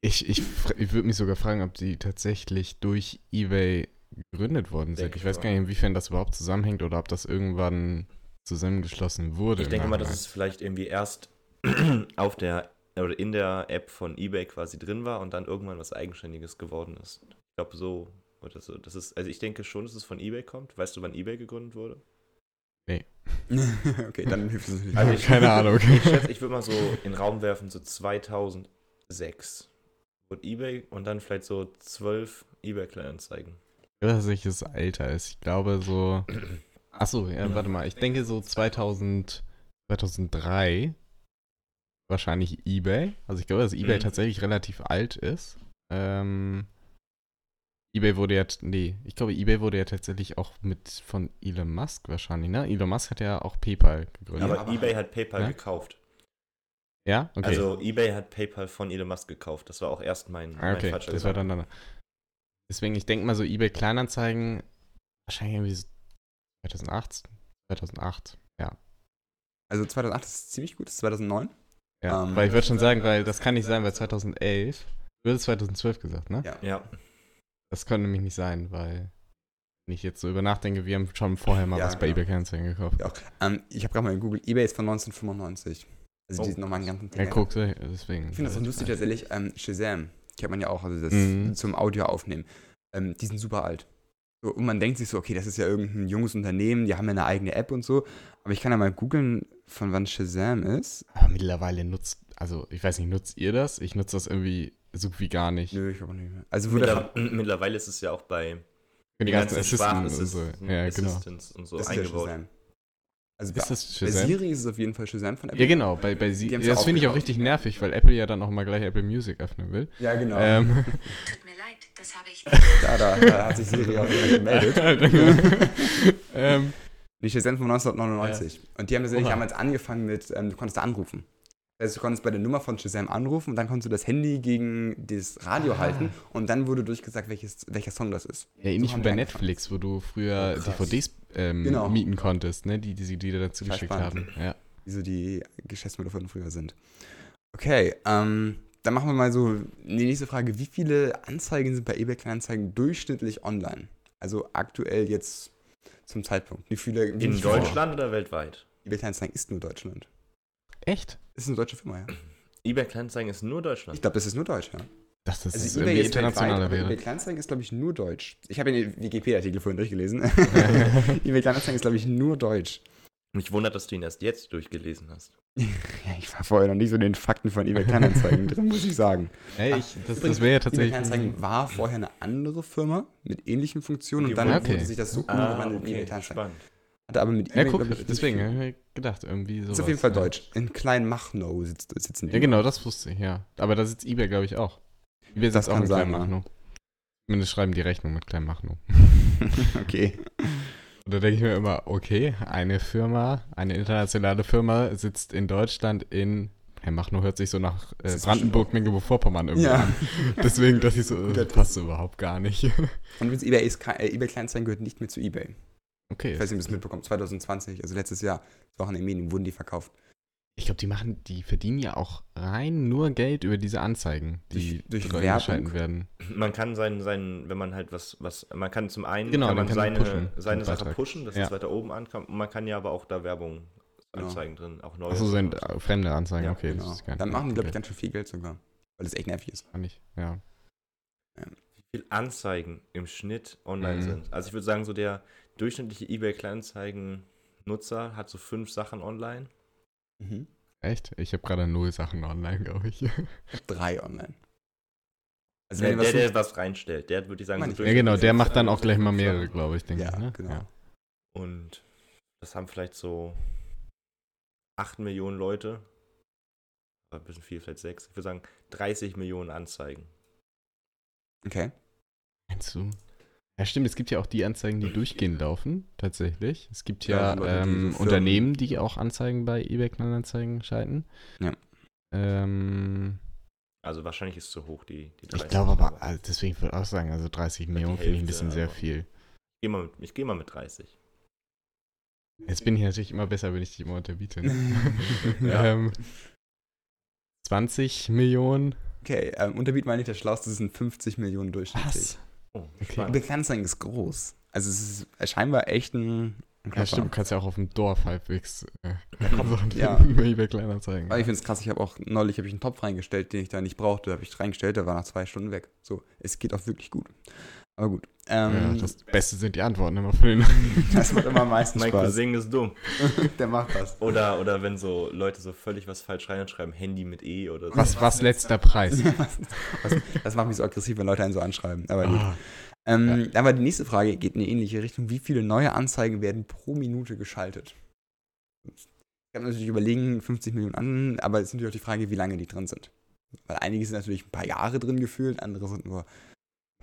S4: Ich, ich, ich würde mich sogar fragen, ob die tatsächlich durch eBay gegründet worden sind.
S3: Denke
S4: Ich weiß gar nicht, inwiefern das überhaupt zusammenhängt oder ob das irgendwann zusammengeschlossen wurde.
S3: Ich denke mal, dass es vielleicht irgendwie erst auf der oder in der App von eBay quasi drin war und dann irgendwann was Eigenständiges geworden ist. Ich glaube so oder so. Das ist, also ich denke schon, dass es von eBay kommt. Weißt du, wann eBay gegründet wurde?
S5: okay, dann hilft es natürlich.
S3: Also
S5: nicht.
S3: ich-
S4: Keine Ahnung.
S3: Ich schätze, ich würde mal so in den Raum werfen, so 2006 wurde eBay und dann vielleicht so 12 eBay-Kleinanzeigen.
S4: Ich weiß nicht, welches Alter ist. Ich glaube so. Achso, ja, warte mal. Ich denke so 2000, 2003 wahrscheinlich eBay. Also ich glaube, dass eBay
S3: Mhm.
S4: tatsächlich relativ alt ist. Ähm, eBay wurde ja, nee, ich glaube, eBay wurde ja tatsächlich auch mit von Elon Musk wahrscheinlich, ne? Elon Musk hat ja auch PayPal gegründet.
S3: Aber
S5: aber-
S3: eBay hat PayPal
S4: Ja?
S3: gekauft.
S4: ja, okay.
S3: Also eBay hat PayPal von Elon Musk gekauft. Das war auch erst mein,
S4: Ah,
S3: mein
S4: okay,
S3: falscher
S4: das war dann dann. Deswegen, ich denke mal so eBay Kleinanzeigen, wahrscheinlich irgendwie so 2008, 2008, ja.
S5: Also 2008 ist ziemlich gut, das ist 2009.
S4: Ja,
S5: Ähm,
S4: weil ich würde schon sagen, weil das kann nicht sein, weil 2011, du hast 2012 gesagt, ne?
S5: Ja.
S3: Ja,
S4: Das könnte nämlich nicht sein, weil wenn ich jetzt so über nachdenke, wir haben schon vorher mal
S5: Ja,
S4: was bei
S5: genau.
S4: eBay Kleinanzeigen gekauft.
S5: Ja. Ähm, ich habe gerade mal in Google, eBay ist von 1995. Also die
S3: Oh.
S5: sind nochmal einen ganzen
S4: Ja, guck, deswegen.
S5: Ich finde das so lustig tatsächlich, ähm, Shazam, kennt man ja auch, also das
S4: Mhm.
S5: zum Audio aufnehmen. Ähm, die sind super alt. So, und man denkt sich so, okay, das ist ja irgendein junges Unternehmen, die haben ja eine eigene App und so. Aber ich kann ja mal googeln, von wann Shazam ist.
S4: Aber mittlerweile nutzt, also ich weiß nicht, nutzt ihr das? Ich nutze das irgendwie so wie gar nicht.
S5: Nö, ich glaube nicht mehr. Also
S3: Mittler mittlerweile ist es ja auch bei
S4: Für die ganzen Assistenten und so. Ja, genau.
S3: Assistants und so
S5: das ist ja
S3: eingebaut.
S5: Shazam. Also
S4: Ist
S5: bei,
S4: das
S5: bei
S4: Shazam?
S5: Siri ist es auf jeden Fall Shazam von Apple.
S4: Ja, genau, bei, bei Sie. Das
S5: ja
S4: finde ich auch richtig nervig, weil Apple ja dann auch mal gleich Apple Music öffnen will.
S5: Ja, genau.
S4: Ähm,
S6: Tut mir leid, das habe ich
S5: Da, da, da hat sich Siri auch wieder gemeldet.
S4: ähm,
S5: Die Shazam von 1999. Und die haben tatsächlich
S4: Oha.
S5: damals angefangen mit, ähm, du konntest da anrufen. Das heißt, du konntest bei der Nummer von Shazam anrufen und dann konntest du das Handy gegen das Radio
S4: Ah.
S5: halten und dann wurde durchgesagt, welches, welcher Song das ist.
S4: ja, ähnlich
S5: So
S4: wie bei Netflix, wo du früher
S3: Oh, krass.
S4: DVDs ähm,
S5: Genau.
S4: mieten konntest, ne? Die, die sie dir dazu
S5: Total
S4: geschickt
S5: spannend.
S4: haben. Ja.
S5: Wie so die Geschäftsmodelle von früher sind. Okay, ähm, dann machen wir mal so die nächste Frage. Wie viele Anzeigen sind bei eBay Kleinanzeigen durchschnittlich online? Also aktuell jetzt zum Zeitpunkt. Wie viele? Wie
S3: In Deutschland oder weltweit?
S5: eBay Kleinanzeigen ist nur Deutschland.
S4: Echt?
S5: Das ist eine deutsche Firma, ja.
S3: eBay Kleinanzeigen ist nur Deutschland.
S5: Ich glaube, das ist nur Deutsch, ja.
S4: Das, das ist
S5: Also
S4: irgendwie
S5: eBay ist weltweit,
S4: internationaler
S5: aber eBay
S4: wäre.
S5: Kleinanzeigen ist, glaube ich, nur Deutsch. Ich habe ja den Wikipedia-Artikel vorhin durchgelesen. eBay Kleinanzeigen ist, glaube ich, nur Deutsch.
S3: Mich wundert, dass du ihn erst jetzt durchgelesen hast.
S5: Ja, ich war vorher noch nicht so in den Fakten von eBay Kleinanzeigen drin, muss ich sagen.
S4: Ey, ich, das, das wäre ja
S5: eBay
S4: tatsächlich.
S5: Kleinanzeigen war vorher eine andere Firma mit ähnlichen Funktionen und dann
S4: Okay.
S5: wurde sich das so umgewandelt in eBay Kleinanzeigen.
S3: spannend.
S5: Hatte aber mit
S4: Ja, guck,
S5: ich,
S4: deswegen habe ich gedacht, irgendwie so.
S5: Ist auf jeden Fall deutsch. In Kleinmachnow sitzt, sitzen die.
S4: Ja, genau, das wusste ich, ja. Aber da sitzt eBay, glaube ich, auch. eBay
S5: Das
S4: sitzt auch
S5: kann
S4: mit
S5: sein,
S4: Kleinmachnow. Zumindest schreiben die Rechnung mit Kleinmachnow.
S5: okay.
S4: Und da denke ich mir immer, okay, eine Firma, eine internationale Firma sitzt in Deutschland in. Herr Machnow hört sich so nach
S5: Das
S4: äh, Brandenburg, Mecklenburg-Vorpommern irgendwie
S5: Ja.
S4: an. Deswegen dachte ich so,
S5: Guter
S4: das passt überhaupt gar nicht.
S5: Und übrigens, eBay, ist, äh, eBay Kleinanzeigen gehört nicht mehr zu eBay.
S4: Okay.
S5: Ich weiß nicht, ob ihr das mitbekommen 2020, also letztes Jahr, das Medien, wurden die verkauft.
S4: Ich glaube, die machen, die verdienen ja auch rein nur Geld über diese Anzeigen, die
S5: Durch- durch Werbung?
S4: geschalten werden.
S3: Man kann seinen, seinen, wenn man halt was, was, man kann zum einen
S4: Genau,
S3: kann
S4: man
S3: man
S4: kann
S3: seine,
S4: pushen,
S3: seine Sache
S4: Beitrag.
S3: pushen, dass
S4: Ja.
S3: es weiter oben ankommt. Und man kann ja aber auch da Werbung
S5: Genau.
S3: anzeigen drin, auch neue.
S4: Achso, sind äh, fremde Anzeigen,
S3: Ja,
S4: okay.
S5: Genau.
S4: Das ist gar
S5: Dann machen die, glaube ich, ganz schön viel Geld sogar. Weil das echt nervig ist.
S4: Kann ich, ja.
S3: Wie viel Anzeigen im Schnitt online
S4: Mhm.
S3: sind. Also ich würde sagen, so der durchschnittliche eBay Kleinanzeigen-Nutzer hat so fünf Sachen online.
S5: Mhm.
S4: Echt? Ich habe gerade null Sachen online, glaube ich.
S5: Drei online. Also
S3: Der, der,
S5: was
S3: der was reinstellt, der würde ich sagen, so
S4: ja, genau, der macht dann auch gleich mal mehrere, glaube ich, denke
S5: Ja,
S4: ich. Ne?
S5: genau.
S3: Und das haben vielleicht so 8 Millionen Leute. Ein bisschen viel, vielleicht 6. Ich würde sagen 30 Millionen Anzeigen.
S5: Okay.
S4: Meinst du? Ja, stimmt, es gibt ja auch die Anzeigen, die durchgehend laufen, tatsächlich. Es gibt ja,
S5: Ja, Leute, die so
S4: ähm, Unternehmen, die auch Anzeigen bei eBay Kleinanzeigen schalten.
S5: Ja.
S4: Ähm,
S3: Also wahrscheinlich ist es zu hoch, die, die
S4: ich
S3: 30,
S4: glaube aber, also deswegen würde ich auch sagen, also 30 Millionen finde ich ein bisschen sehr viel.
S3: Ich gehe mal, mit- ich geh mal mit 30.
S4: Jetzt bin ich natürlich immer besser, wenn ich dich immer unterbiete.
S3: Ja.
S4: ähm, 20 Millionen
S5: Okay, ähm, Unterbiet meine ich, der Schlauste sind 50 Millionen durchschnittlich.
S3: Oh,
S4: Okay.
S5: Kleinanzeigen ist groß. Also es ist scheinbar echt ein, ein
S4: Ja, stimmt, du kannst ja auch auf dem Dorf halbwegs äh, Sachen
S5: Ja.
S4: eBay Kleinanzeigen.
S5: Aber ich finde es krass, ich habe auch neulich hab ich einen Topf reingestellt, den ich da nicht brauchte, habe ich reingestellt, der war nach zwei Stunden weg. So, es geht auch wirklich gut. Aber gut.
S4: ja,
S5: Ähm,
S4: das Beste sind die Antworten immer von den.
S5: das macht immer am meisten
S3: Mein
S5: Spaß.
S3: Cousin ist dumm.
S5: Der macht das.
S3: Oder, oder wenn so Leute so völlig was falsch reinschreiben, Handy mit E oder so.
S4: Was, was letzter Preis?
S5: Das, das macht mich so aggressiv, wenn Leute einen so anschreiben. Aber gut.
S4: Ah,
S5: Ähm, Aber die nächste Frage geht in eine ähnliche Richtung. Wie viele neue Anzeigen werden pro Minute geschaltet? Ich kann natürlich überlegen, 50 Millionen an, aber es ist natürlich auch die Frage, wie lange die drin sind. Weil einige sind natürlich ein paar Jahre drin gefühlt, andere sind nur.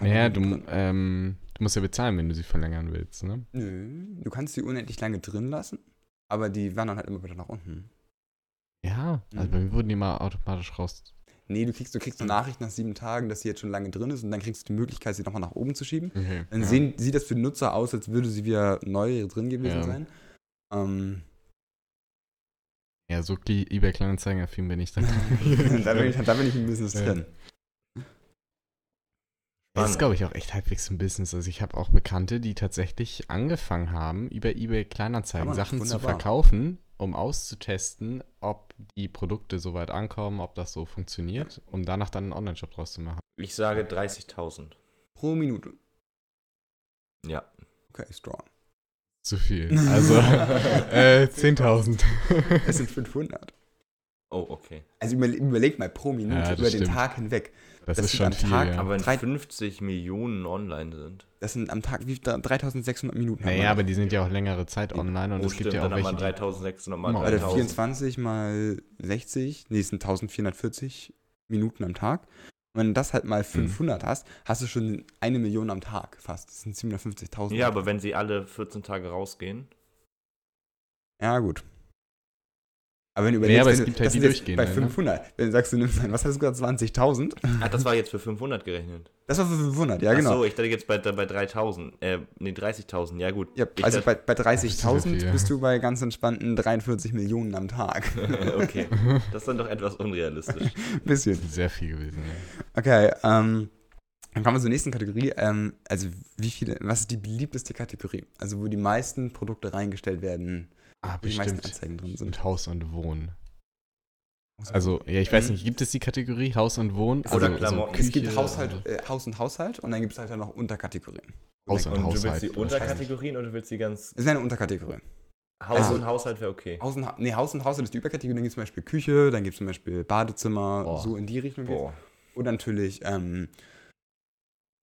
S4: Naja, du, ähm, du musst ja bezahlen, wenn du sie verlängern willst, ne?
S5: Nö, du kannst sie unendlich lange drin lassen, aber die wandern halt immer wieder nach unten.
S4: Ja, also
S5: Mhm.
S4: bei mir wurden die mal automatisch raus.
S5: Nee, du kriegst, du kriegst eine Nachricht nach sieben Tagen, dass sie jetzt schon lange drin ist und dann kriegst du die Möglichkeit, sie nochmal nach oben zu schieben.
S4: Okay.
S5: Dann
S4: ja.
S5: sehen, sieht das für den Nutzer aus, als würde sie wieder neu drin gewesen
S4: Ja.
S5: sein. Ähm,
S4: ja, so die eBay Kleinanzeigen affin bin ich dann.
S5: da, bin ich, da bin ich im Business
S4: Ja.
S5: drin.
S4: Das ist, glaube ich, auch echt halbwegs ein Business. Also ich habe auch Bekannte, die tatsächlich angefangen haben, über eBay Kleinanzeigen
S5: Aber
S4: Sachen zu
S5: wunderbar.
S4: verkaufen, um auszutesten, ob die Produkte so weit ankommen, ob das so funktioniert, um danach dann einen Online-Shop draus zu machen.
S3: Ich sage 30.000.
S5: Pro Minute.
S3: Ja.
S5: Okay, strong.
S4: Zu viel. Also äh, 10.000.
S5: Es sind 500.
S3: Oh, okay.
S5: Also überle überleg mal pro Minute
S4: Ja, das
S5: über den
S4: stimmt.
S5: Tag hinweg.
S4: Das,
S5: Das
S4: ist schon
S5: am
S4: viel.
S5: Tag
S4: ja.
S3: Aber wenn
S5: Drei-
S3: 50 Millionen online sind.
S5: Das sind am Tag wie 3600 Minuten. haben wir
S4: Naja,
S5: noch.
S4: aber die sind ja auch längere Zeit online und
S3: oh,
S4: es gibt
S3: stimmt,
S4: ja auch
S3: dann
S4: welche,
S3: man
S4: die
S3: 3600 mal
S4: Mal
S5: Warte,
S3: 3000.
S5: 24 mal 60, nee, es sind 1440 Minuten am Tag. Und wenn du das halt mal 500 hast, hast du schon eine Million am Tag fast. Das sind 750.000.
S3: Ja, aber wenn sie alle 14 Tage rausgehen.
S5: Ja, gut. Aber wenn du
S4: Nee,
S5: überlegst,
S4: aber es
S5: wenn du-
S4: gibt halt
S5: das
S4: die
S5: sind jetzt
S4: durchgehenden,
S5: Bei
S4: ne?
S5: 500, wenn du sagst, du nimmst ein, was hast du gesagt, 20.000?
S3: Ah, das war jetzt für 500 gerechnet.
S5: Das war für 500, ja, genau.
S3: Ach so, ich dachte jetzt bei, bei 3000. Äh, nee, 30.000. Ja, gut.
S5: Ja, also
S3: dachte-
S5: bei, bei
S4: Das ist so
S5: 30.000
S4: viel.
S5: bist du bei ganz entspannten 43 Millionen am Tag.
S3: okay. Das ist dann doch etwas unrealistisch.
S5: Bisschen.
S4: sehr viel gewesen. Ja.
S5: Okay, ähm, dann kommen wir zur nächsten Kategorie. Ähm, also, wie viele, was ist die beliebteste Kategorie? Also, wo die meisten Produkte reingestellt werden,
S4: Ah,
S5: wo die meisten
S4: bestimmt.
S5: Anzeigen drin sind.
S4: Mit Haus und Wohnen. Also, ja, ich weiß nicht, gibt es die Kategorie Haus und Wohnen?
S3: Oder
S4: also,
S3: Klamotten.
S5: es gibt
S4: Küche
S5: Haushalt,
S4: und-
S5: äh, Haus und Haushalt und dann gibt es halt dann noch Unterkategorien.
S4: Haus und
S3: Und du willst
S4: Haushalt.
S3: die. Unterkategorien oder willst du die ganz.
S5: Es ist eine Unterkategorie.
S3: Haus
S5: Also-
S3: und Haushalt wäre okay.
S5: Haus und, nee, Haus und Haushalt ist die Überkategorie, dann gibt es zum Beispiel Küche, dann gibt es zum Beispiel Badezimmer,
S4: Boah.
S5: so in die Richtung.
S3: Boah.
S5: Und natürlich ähm,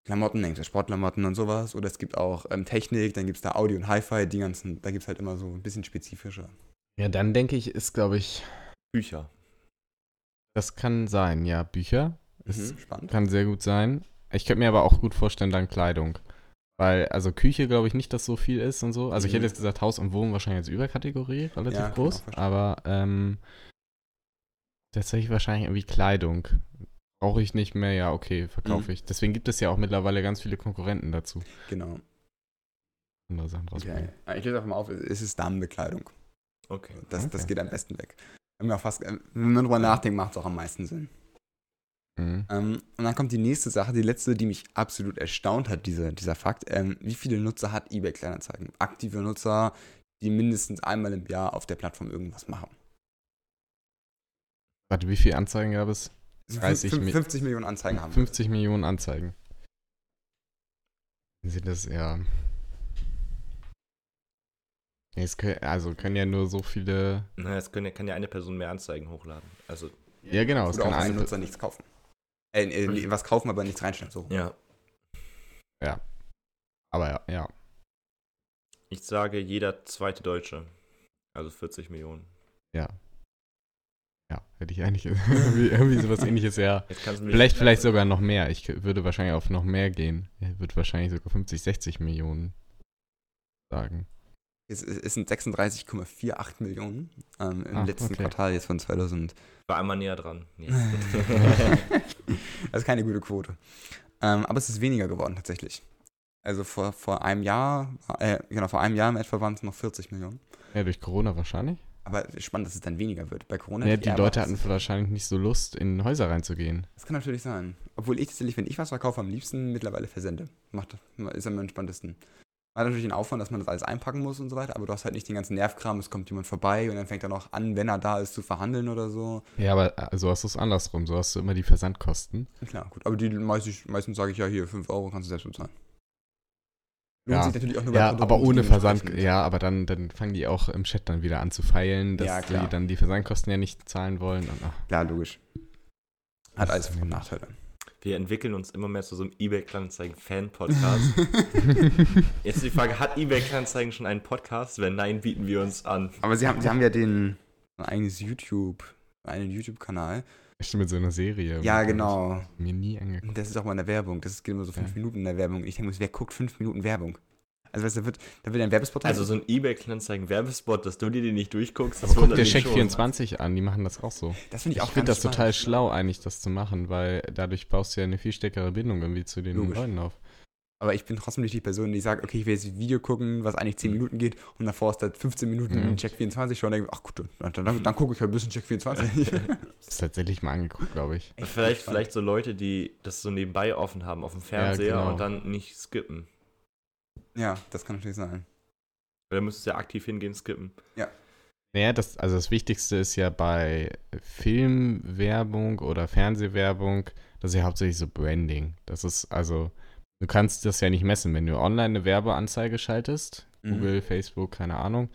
S5: Klamotten, denkst du, Sportklamotten und sowas. Oder es gibt auch ähm, Technik, dann gibt es da Audio und Hi-Fi, die ganzen, da gibt es halt immer so ein bisschen spezifischer.
S4: Ja, dann denke ich, ist, glaube ich,
S3: Bücher.
S4: das kann sein, ja, Bücher. Das
S5: Mhm, spannend.
S4: kann sehr gut sein. Ich könnte mir aber auch gut vorstellen, dann Kleidung. Weil, also Küche glaube ich nicht, dass so viel ist und so. Also ich
S5: Mhm.
S4: hätte jetzt gesagt, Haus und Wohnen wahrscheinlich als Überkategorie, relativ
S5: Ja, ich
S4: groß. Aber ähm, tatsächlich wahrscheinlich irgendwie Kleidung. Brauche ich nicht mehr, ja, okay, verkaufe
S5: Mhm.
S4: ich. Deswegen gibt es ja auch mittlerweile ganz viele Konkurrenten dazu.
S5: Genau.
S4: Andere Sachen
S5: Okay.
S4: rausbringen.
S5: Ja, Ich lese einfach mal auf, es ist Damenbekleidung.
S3: Okay.
S5: Das, das
S4: Okay.
S5: geht am besten weg. Wenn man, fast, wenn man drüber nachdenkt, macht es auch am meisten Sinn.
S4: Mhm.
S5: Ähm, und dann kommt die nächste Sache, die letzte, die mich absolut erstaunt hat, diese, dieser Fakt. Ähm, wie viele Nutzer hat eBay Kleinanzeigen? Aktive Nutzer, die mindestens einmal im Jahr auf der Plattform irgendwas machen.
S4: Warte, wie viele Anzeigen gab es? 30
S5: Fünf-
S4: Mi-
S5: 50 Millionen Anzeigen haben.
S4: 50 Millionen Anzeigen. Sind das ja. Es können, also können ja nur so viele.
S3: Na, es können, ja- kann ja eine Person mehr Anzeigen hochladen. Also,
S4: Ja, genau. Es kann
S5: auch ein Nutzer nichts kaufen. Äh, äh, was kaufen, aber nichts reinstellen. So.
S3: ja.
S4: aber ja, ja.
S3: Ich sage jeder zweite Deutsche. Also 40 Millionen.
S4: Ja. Hätte ich eigentlich irgendwie, irgendwie sowas ähnliches, ja. Vielleicht, vielleicht sogar noch mehr. Ich würde wahrscheinlich auf noch mehr gehen. Ich würde wahrscheinlich sogar 50, 60 Millionen sagen.
S5: Es, es es sind 36,48 Millionen ähm, im
S4: Ah,
S5: letzten
S4: okay.
S5: Quartal jetzt von 2000.
S3: War einmal näher dran. Nee.
S5: das ist keine gute Quote. Ähm, aber es ist weniger geworden tatsächlich. Also vor, vor einem Jahr, äh, genau, vor einem Jahr in etwa waren es noch 40 Millionen.
S4: Ja, durch Corona wahrscheinlich.
S5: Aber spannend, dass es dann weniger wird. Bei Corona.
S4: Ja, die
S5: eher
S4: Leute hatten wahrscheinlich nicht so Lust, in Häuser reinzugehen.
S5: Das kann natürlich sein. Obwohl ich tatsächlich, wenn ich was verkaufe, am liebsten mittlerweile versende. Macht, ist am entspanntesten. Hat natürlich den Aufwand, dass man das alles einpacken muss und so weiter, aber du hast halt nicht den ganzen Nervkram, es kommt jemand vorbei und dann fängt er noch an, wenn er da ist, zu verhandeln oder so.
S4: Ja, aber äh, so hast du es andersrum. So hast du immer die Versandkosten.
S5: Klar, gut. Aber die meistens, meistens sage ich ja hier, 5 Euro kannst du selbst bezahlen. Lohnt
S4: Ja.
S5: sich natürlich auch nur
S4: Ja,
S5: Produkten,
S4: aber ohne Versand. Ja, aber dann, dann fangen die auch im Chat dann wieder an zu feilen, dass
S5: Ja,
S4: die dann die Versandkosten ja nicht zahlen wollen. Und, ach,
S5: Klar, logisch. Hat alles Vor- und Nachteile.
S3: Wir entwickeln uns immer mehr zu so einem eBay-Kleinanzeigen-Fan-Podcast. Jetzt ist die Frage, hat eBay-Kleinanzeigen schon einen Podcast? Wenn nein, bieten wir uns an.
S5: Aber sie haben, sie haben ja den ein eigenes YouTube, einen YouTube-Kanal.
S4: Echt mit so einer Serie.
S5: Ja,
S4: ich
S5: genau.
S4: Mir nie angeguckt.
S5: Das ist auch mal in der Werbung. Das ist immer so fünf
S4: Ja.
S5: Minuten in der Werbung. Ich denke mir, wer guckt fünf Minuten Werbung? Also, weißt du, da wird, da wird ein Werbespot
S3: Also so ein eBay-Kleinanzeigen-Werbespot, dass du dir den nicht durchguckst, das
S4: Aber guck dir
S3: mich
S4: Check
S3: schon.
S4: 24 an, die machen das auch so.
S5: Das finde ich
S4: Ich,
S5: auch
S4: finde
S5: ganz
S4: das total
S5: spannend.
S4: schlau, eigentlich, das zu machen, weil dadurch baust du ja eine viel stärkere Bindung irgendwie zu den
S5: Logisch.
S4: Leuten auf.
S5: Aber ich bin trotzdem nicht die Person, die sagt, okay, ich will jetzt ein Video gucken, was eigentlich 10 Minuten geht und davor ist das 15 Minuten
S4: Mhm.
S5: in Check 24 schon und denke, ach gut, dann, dann, dann gucke ich halt ein bisschen Check 24.
S4: Das ist tatsächlich mal angeguckt, glaube ich.
S5: Echt
S3: Vielleicht, vielleicht so Leute, die das so nebenbei offen haben auf dem Fernseher
S4: genau.
S3: und dann nicht skippen.
S5: Ja, das kann natürlich sein.
S3: Weil da müsstest du ja aktiv hingehen, skippen.
S4: Naja, das, also das Wichtigste ist ja bei Filmwerbung oder Fernsehwerbung, das ist ja hauptsächlich so Branding. Das ist also, du kannst das ja nicht messen, wenn du online eine Werbeanzeige schaltest,
S5: Mhm.
S4: Google, Facebook, keine Ahnung,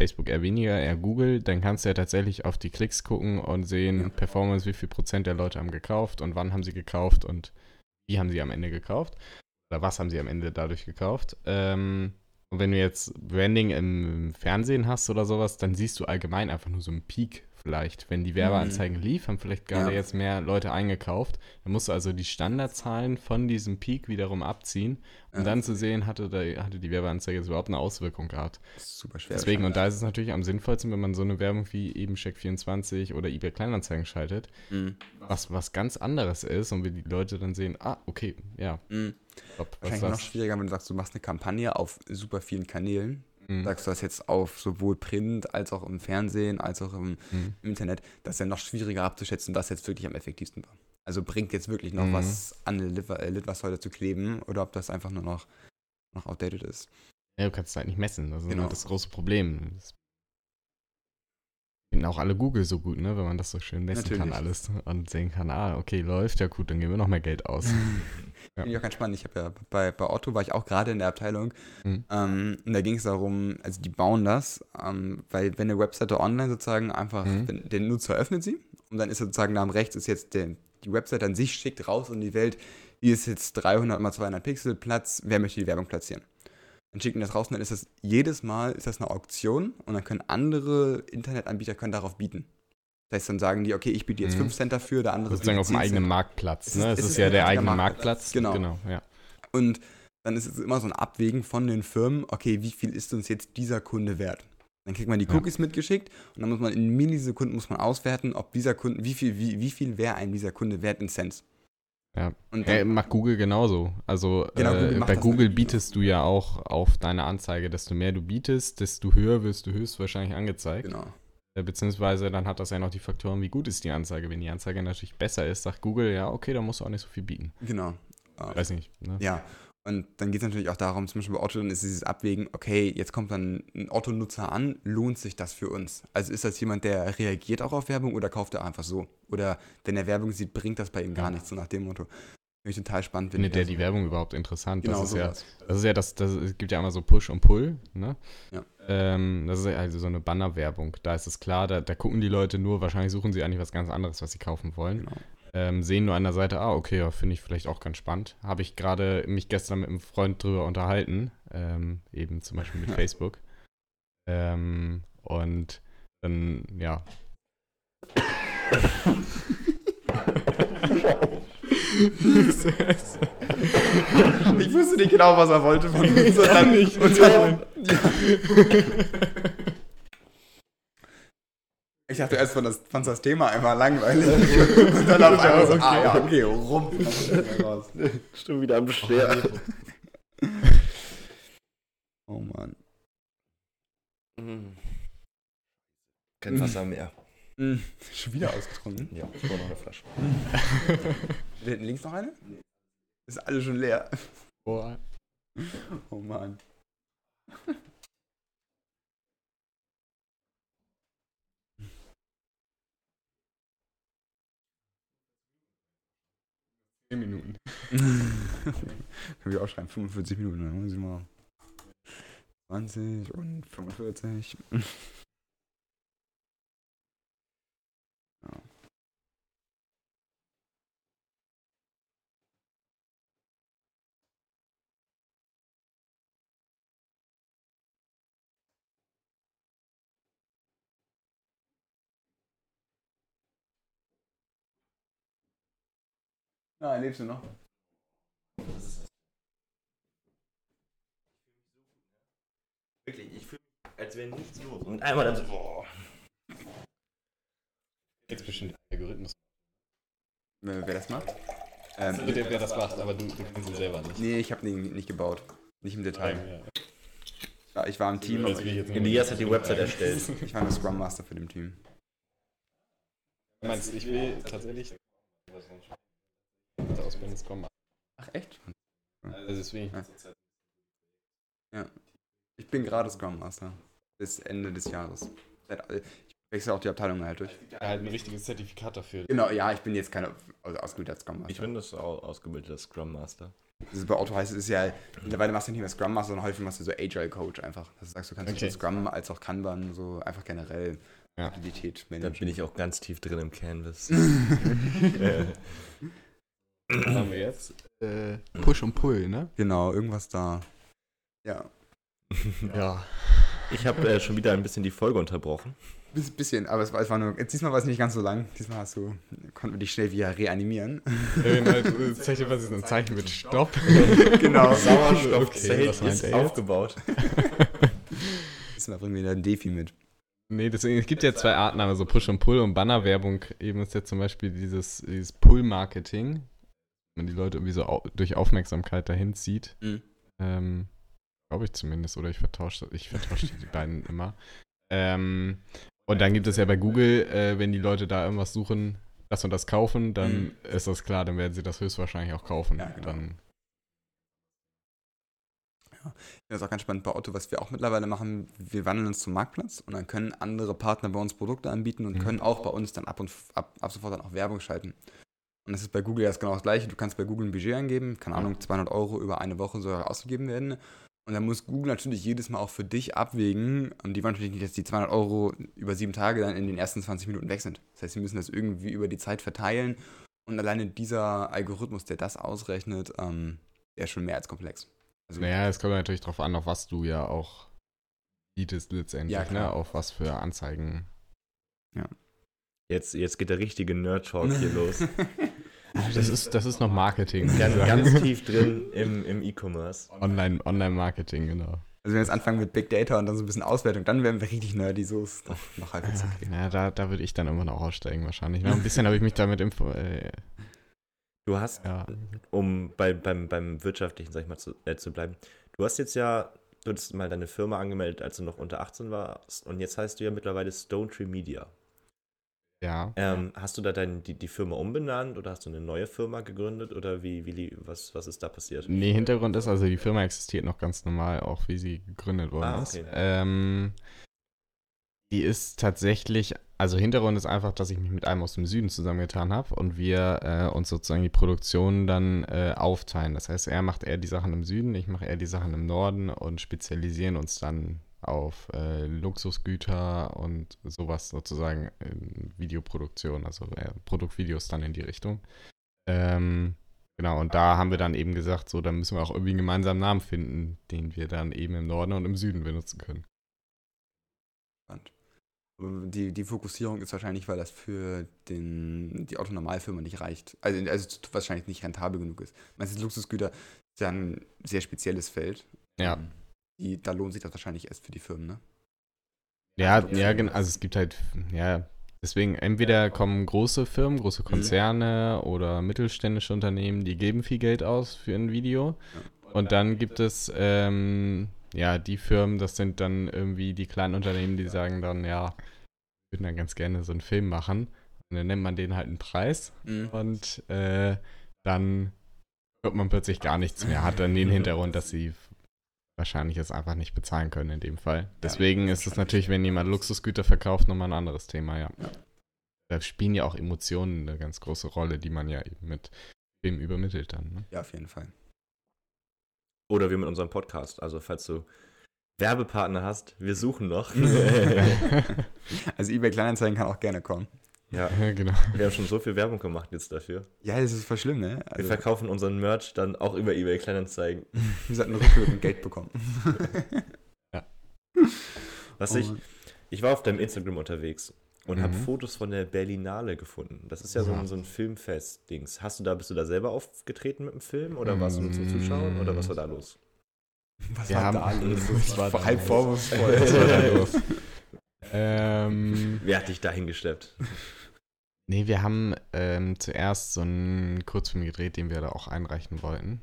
S4: Facebook eher weniger, eher Google, dann kannst du ja tatsächlich auf die Klicks gucken und sehen,
S5: Ja.
S4: Performance, wie viel Prozent der Leute haben gekauft und wann haben sie gekauft und wie haben sie am Ende gekauft oder was haben sie am Ende dadurch gekauft. Ähm, und wenn du jetzt Branding im Fernsehen hast oder sowas, dann siehst du allgemein einfach nur so einen Peak vielleicht. Wenn die Werbeanzeigen lief, haben vielleicht gerade
S5: Ja.
S4: jetzt mehr Leute eingekauft. Dann musst du also die Standardzahlen von diesem Peak wiederum abziehen, um
S5: Ja.
S4: dann zu sehen, hatte, da, hatte die Werbeanzeige jetzt überhaupt eine Auswirkung gehabt.
S5: Das ist super schwer.
S4: Deswegen, und da ist es natürlich am sinnvollsten, wenn man so eine Werbung wie eben Check24 oder eBay Kleinanzeigen schaltet,
S5: Mhm.
S4: was was ganz anderes ist und wir die Leute dann sehen, ah, okay, ja,
S5: Mhm.
S4: top,
S5: Wahrscheinlich
S4: ist
S5: noch schwieriger, wenn du sagst, du machst eine Kampagne auf super vielen Kanälen.
S4: Mhm.
S5: Sagst du das jetzt auf sowohl Print als auch im Fernsehen, als auch im,
S4: Mhm.
S5: im Internet. Das ist ja noch schwieriger abzuschätzen, was jetzt wirklich am effektivsten war. Also bringt jetzt wirklich noch
S4: Mhm.
S5: was an äh, Litfaßsäule zu kleben oder ob das einfach nur noch, noch outdated ist.
S4: Ja, du kannst es halt nicht messen. Das ist
S5: Genau.
S4: halt das große Problem. Das finden auch alle Google so gut, ne? Wenn man das so schön messen kann
S5: Natürlich.
S4: alles und sehen kann, ah, okay, läuft, ja gut, dann geben wir noch mehr Geld aus. Ja.
S5: Finde ich auch ganz spannend. Ich habe ja bei, bei Otto war ich auch gerade in der Abteilung.
S4: Mhm.
S5: Ähm, und da ging es darum, also die bauen das, ähm, weil wenn eine Webseite online sozusagen einfach,
S4: Mhm.
S5: wenn, der Nutzer öffnet sie und dann ist sozusagen da am rechts ist jetzt der, die Webseite an sich schickt raus in die Welt, hier ist jetzt 300 mal 200 Pixel Platz, wer möchte die Werbung platzieren? Dann schicken die das raus und dann ist das jedes Mal ist das eine Auktion und dann können andere Internetanbieter können darauf bieten. Das heißt, dann sagen die, okay, ich biete jetzt
S4: Mhm.
S5: 5 Cent dafür, der andere
S4: Sozusagen auf dem
S5: 10
S4: eigenen
S5: Cent.
S4: Marktplatz.
S5: Es
S4: Ne?
S5: ist-
S4: Es
S5: es
S4: ist, ja der eigene
S5: Marktplatz.
S4: Marktplatz.
S5: Genau.
S4: genau ja.
S5: Und dann ist es immer so ein Abwägen von den Firmen, okay, wie viel ist uns jetzt dieser Kunde wert? Dann kriegt man die
S4: Ja.
S5: Cookies mitgeschickt und dann muss man in Millisekunden muss man auswerten, ob dieser Kunde, wie viel, wie, wie viel wäre ein dieser Kunde wert in Cents.
S4: Ja.
S5: Und dann,
S4: macht Google genauso. Also
S5: Genau, Google
S4: äh,
S5: macht
S4: bei Google bietest du ja auch auf deine Anzeige, desto mehr du bietest, desto höher wirst du höchstwahrscheinlich angezeigt.
S5: genau.
S4: Äh, Beziehungsweise dann hat das ja noch die Faktoren, wie gut ist die Anzeige. Wenn die Anzeige natürlich besser ist, sagt Google, ja, okay, dann musst du auch nicht so viel bieten.
S5: Genau.
S4: Weiß nicht. Ne?
S5: Ja. Und dann geht es natürlich auch darum, zum Beispiel bei Otto, dann ist dieses Abwägen, okay, jetzt kommt dann ein Otto-Nutzer an, lohnt sich das für uns? Also ist das jemand, der reagiert auch auf Werbung oder kauft er einfach so? Oder wenn er Werbung sieht, bringt das bei ihm gar
S4: Ja.
S5: nichts, so nach dem Motto. Finde ich total spannend.
S4: Findet der
S5: da
S4: die
S5: so-
S4: Werbung überhaupt interessant?
S5: Genau
S4: das ist ja, das ist ja das, das es gibt ja immer so Push und Pull, ne?
S5: Ja.
S4: Ähm, das ist ja also so eine Bannerwerbung. Da ist es klar, da, da gucken die Leute nur, wahrscheinlich suchen sie eigentlich was ganz anderes, was sie kaufen wollen.
S5: Genau.
S4: Ähm, sehen nur an der Seite, ah, okay, ja, finde ich vielleicht auch ganz spannend. Habe ich gerade mich gestern mit einem Freund drüber unterhalten, ähm, eben zum Beispiel mit
S5: Ja.
S4: Facebook. Ähm, und dann, ja.
S5: Ich wusste nicht genau, was er wollte von uns. Und dann. Und dann, ja. Ich dachte erst, fand das, fand das Thema einfach langweilig. Und dann auf einmal so, ah ja, okay, rum.
S3: Schon wieder am Sterben.
S5: Oh Mann.
S3: Kein Wasser mehr.
S5: Mm, Schon wieder ausgetrunken.
S3: Ja, ich brauche noch eine Flasche.
S5: Da hinten links noch eine? Ist alle schon leer.
S4: Boah.
S5: Oh Mann.
S4: Zehn Minuten.
S5: Können wir auch schreiben, 45 Minuten, dann muss ich mal 20 und 45. Nein, lebst du noch?
S3: Wirklich, ich fühle mich, als wäre nichts los. Und einmal dann so, boah.
S4: Jetzt bestimmt Algorithmus.
S5: Wer, das macht? Ähm,
S4: Wer, wer das macht, aber du, du kennst ihn selber nicht.
S5: nee, ich habe den nicht gebaut. Nicht im Detail.
S4: Ja.
S5: Ich war, ich war im Team,
S4: nicht
S3: Elias hat die Website erstellt.
S5: ich war nur Scrum Master für dem Team.
S4: Du meinst, ich will tatsächlich Ausbildung kommen.
S5: Ach echt?
S4: Also deswegen.
S5: Ja. Ich bin gerade Scrum Master. Bis Ende des Jahres. Seit- Ich wechsle auch die Abteilung halt durch.
S4: halt ein richtiges Zertifikat dafür.
S5: Genau, ja, ich bin jetzt kein also ausgebildeter Scrum Master.
S3: Ich bin das au- ausgebildeter Scrum Master.
S5: Das ist bei Auto heißt es ist ja, mittlerweile machst du nicht mehr Scrum Master, sondern häufig machst du so Agile Coach einfach. Das sagst du, kannst
S4: Okay.
S5: sowohl Scrum als auch Kanban, so einfach generell
S4: Ja.
S5: Agilität
S3: Da
S5: managen.
S3: bin ich auch ganz tief drin im Canvas.
S4: Was haben wir jetzt? Äh, Push und Pull, ne?
S5: Genau, irgendwas da. Ja.
S3: ja. Ich habe äh, schon wieder ein bisschen die Folge unterbrochen.
S5: Bis, bisschen, aber es war, es war nur. Diesmal war es nicht ganz so lang. Diesmal hast du, konnten wir dich schnell wieder reanimieren.
S4: Zeichen, was ist ein Zeichen mit Stopp?
S5: genau.
S3: Sauerstoffzelt
S4: was meint
S3: ist
S4: jetzt?
S3: aufgebaut.
S5: Diesmal bringen wir wieder ein Defi mit.
S4: Nee, deswegen, es gibt ja zwei Arten, aber so Push und Pull und Bannerwerbung eben ist jetzt zum Beispiel dieses, dieses Pull-Marketing, man die Leute irgendwie so au durch Aufmerksamkeit dahin zieht.
S5: Mhm.
S4: Ähm, Glaube ich zumindest, oder ich vertausche ich vertausche die beiden immer. Ähm, und dann gibt es ja bei Google, äh, wenn die Leute da irgendwas suchen, das und das kaufen, dann
S5: Mhm.
S4: ist das klar, dann werden sie das höchstwahrscheinlich auch kaufen.
S5: Ja, genau.
S4: Dann,
S5: Das ist auch ganz spannend bei Otto, was wir auch mittlerweile machen. Wir wandeln uns zum Marktplatz und dann können andere Partner bei uns Produkte anbieten und
S4: Mhm.
S5: können auch bei uns dann ab und ab, ab sofort dann auch Werbung schalten. Und das ist bei Google erst genau das gleiche. Du kannst bei Google ein Budget eingeben, keine Ahnung, 200 Euro über eine Woche soll ausgegeben werden. Und dann muss Google natürlich jedes Mal auch für dich abwägen. Und die wollen natürlich nicht, dass die 200 Euro über sieben Tage dann in den ersten 20 Minuten weg sind. Das heißt, sie müssen das irgendwie über die Zeit verteilen. Und alleine dieser Algorithmus, der das ausrechnet, ähm, der ist schon mehr als komplex. Also,
S4: naja, es kommt natürlich drauf an, auf was du ja auch bietest letztendlich,
S5: Ja,
S4: ne? Auf was für Anzeigen.
S3: Jetzt, jetzt geht der richtige Nerd-Talk hier los.
S4: Das ist, das ist noch Marketing.
S3: Ganz, ganz tief drin im, im E-Commerce.
S4: Online, Online-Marketing, genau.
S5: Also wenn wir jetzt anfangen mit Big Data und dann so ein bisschen Auswertung, dann werden wir richtig nerdy, so ist doch noch halbwegs
S4: Ja,
S5: okay.
S4: ja, da, da würde ich dann irgendwann auch aussteigen wahrscheinlich. Ein bisschen habe ich mich damit info äh,
S3: Du hast,
S4: ja.
S3: um bei, beim, beim Wirtschaftlichen, sag ich mal, zu, äh, zu bleiben, du hast jetzt ja, du hast mal deine Firma angemeldet, als du noch unter 18 warst und jetzt heißt du ja mittlerweile Stone Tree Media.
S4: Ja.
S3: Ähm, hast du da dein, die, die Firma umbenannt oder hast du eine neue Firma gegründet oder wie, wie was, was ist da passiert?
S4: Nee, Hintergrund ist, also die Firma existiert noch ganz normal, auch wie sie gegründet worden
S3: Ah,
S4: ist.
S3: okay.
S4: Ähm, die ist tatsächlich, also Hintergrund ist einfach, dass ich mich mit einem aus dem Süden zusammengetan habe und wir äh, uns sozusagen die Produktion dann äh, aufteilen. Das heißt, er macht eher die Sachen im Süden, ich mache eher die Sachen im Norden und spezialisieren uns dann auf äh, Luxusgüter und sowas sozusagen in Videoproduktion, also äh, Produktvideos dann in die Richtung. Ähm, genau, und da haben wir dann eben gesagt, so, da müssen wir auch irgendwie einen gemeinsamen Namen finden, den wir dann eben im Norden und im Süden benutzen können.
S5: Die, die Fokussierung ist wahrscheinlich, weil das für den, die Autonormalfirma nicht reicht. Also, also wahrscheinlich nicht rentabel genug ist. Meinst du, Luxusgüter ist ja ein sehr spezielles Feld.
S4: Ja.
S5: Die, da lohnt sich das wahrscheinlich erst für die Firmen, ne?
S4: Ja, ja, genau. Also es gibt halt, ja, deswegen entweder kommen große Firmen, große Konzerne oder mittelständische Unternehmen, die geben viel Geld aus für ein Video. Und dann gibt es, ähm, ja, die Firmen, das sind dann irgendwie die kleinen Unternehmen, die sagen dann, ja, würden dann ganz gerne so einen Film machen. Und dann nennt man den halt einen Preis.
S5: Mhm.
S4: Und äh, dann hört man plötzlich gar nichts mehr. Hat dann den Hintergrund, dass sie wahrscheinlich es einfach nicht bezahlen können in dem Fall. Deswegen ist es natürlich, wenn jemand Luxusgüter verkauft, nochmal ein anderes Thema, ja.
S5: Ja.
S4: Da spielen ja auch Emotionen eine ganz große Rolle, die man ja eben mit Film übermittelt dann. Ne?
S5: Ja, auf jeden Fall.
S3: Oder wir mit unserem Podcast. Also, falls du Werbepartner hast, wir suchen noch.
S5: Also eBay Kleinanzeigen kann auch gerne kommen.
S3: Ja,
S4: Ja, genau.
S3: wir haben schon so viel Werbung gemacht jetzt dafür.
S5: Ja, das ist voll schlimm, ne?
S3: Wir
S5: Also,
S3: verkaufen unseren Merch dann auch über eBay Kleinanzeigen.
S5: wir sollten rückwirkend Geld bekommen.
S3: Was ich,
S5: Und-
S3: ich war auf deinem Instagram unterwegs und habe
S4: Mhm.
S3: Fotos von der Berlinale gefunden. Das ist ja so
S4: Ja.
S3: ein, so ein Filmfest-Dings. Hast du da, bist du da selber aufgetreten mit dem Film oder warst du nur zum Zuschauen oder was war da los?
S5: Was
S4: Wir
S5: war
S4: haben-
S5: da los?
S4: Was war da
S5: halb vorwurfsvoll.
S4: Was war da los? ähm,
S3: Wer hat dich dahin geschleppt?
S4: Nee, wir haben ähm, zuerst so einen Kurzfilm gedreht, den wir da auch einreichen wollten.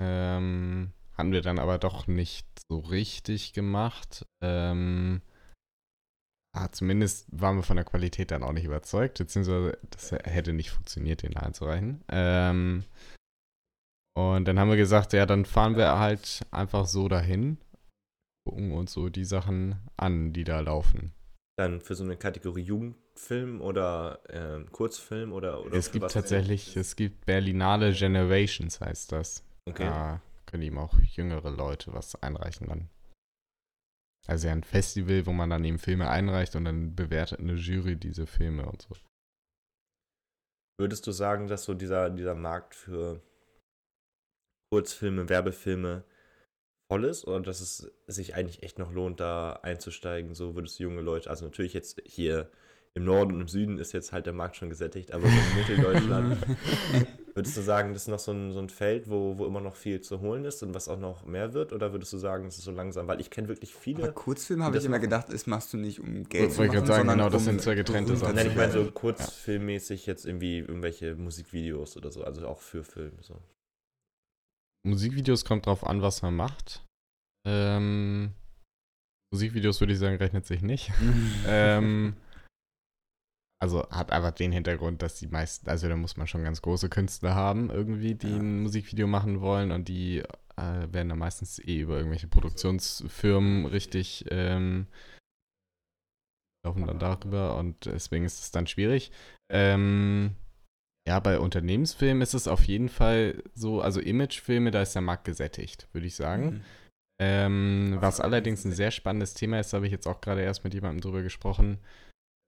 S4: Ähm, hatten wir dann aber doch nicht so richtig gemacht. Ähm, ah, zumindest waren wir von der Qualität dann auch nicht überzeugt, beziehungsweise das hätte nicht funktioniert, den einzureichen. Ähm, und dann haben wir gesagt, ja, dann fahren wir halt einfach so dahin, gucken uns so die Sachen an, die da laufen.
S3: Dann für so eine Kategorie Jugendfilm oder ähm, Kurzfilm oder, oder
S4: es gibt tatsächlich, es gibt Berlinale Generations, heißt das.
S3: Okay.
S4: Da können eben auch jüngere Leute was einreichen dann. Also ja, ein Festival, wo man dann eben Filme einreicht und dann bewertet eine Jury diese Filme und so.
S3: Würdest du sagen, dass so dieser, dieser Markt für Kurzfilme, Werbefilme voll ist oder dass es sich eigentlich echt noch lohnt, da einzusteigen? So würdest du junge Leute, also natürlich jetzt hier im Norden und im Süden ist jetzt halt der Markt schon gesättigt, aber so in Mitteldeutschland würdest du sagen, das ist noch so ein, so ein Feld, wo, wo immer noch viel zu holen ist und was auch noch mehr wird? Oder würdest du sagen, es ist so langsam? Weil ich kenne wirklich
S5: Aber
S3: viele.
S5: Kurzfilm habe ich immer gedacht, das machst du nicht um Geld zu
S4: Wollte ich
S5: machen,
S4: gerade sagen,
S5: sondern
S4: genau, das
S5: um
S4: sind zwei getrennte Sachen.
S3: Nein, ich meine so kurzfilmmäßig jetzt irgendwie irgendwelche Musikvideos oder so, also auch für Film. So.
S4: Musikvideos kommt drauf an, was man macht. Ähm, Musikvideos würde ich sagen, rechnet sich nicht. ähm, also hat einfach den Hintergrund, dass die meisten, also da muss man schon ganz große Künstler haben, irgendwie, die
S5: Ja.
S4: ein Musikvideo machen wollen und die äh, werden dann meistens eh über irgendwelche Produktionsfirmen richtig ähm, laufen dann darüber und deswegen ist es dann schwierig. Ähm, ja, bei Unternehmensfilmen ist es auf jeden Fall so, also Imagefilme, da ist der Markt gesättigt, würde ich sagen.
S5: Mhm.
S4: Ähm, was allerdings ein sehr spannendes Thema ist, da habe ich jetzt auch gerade erst mit jemandem drüber gesprochen,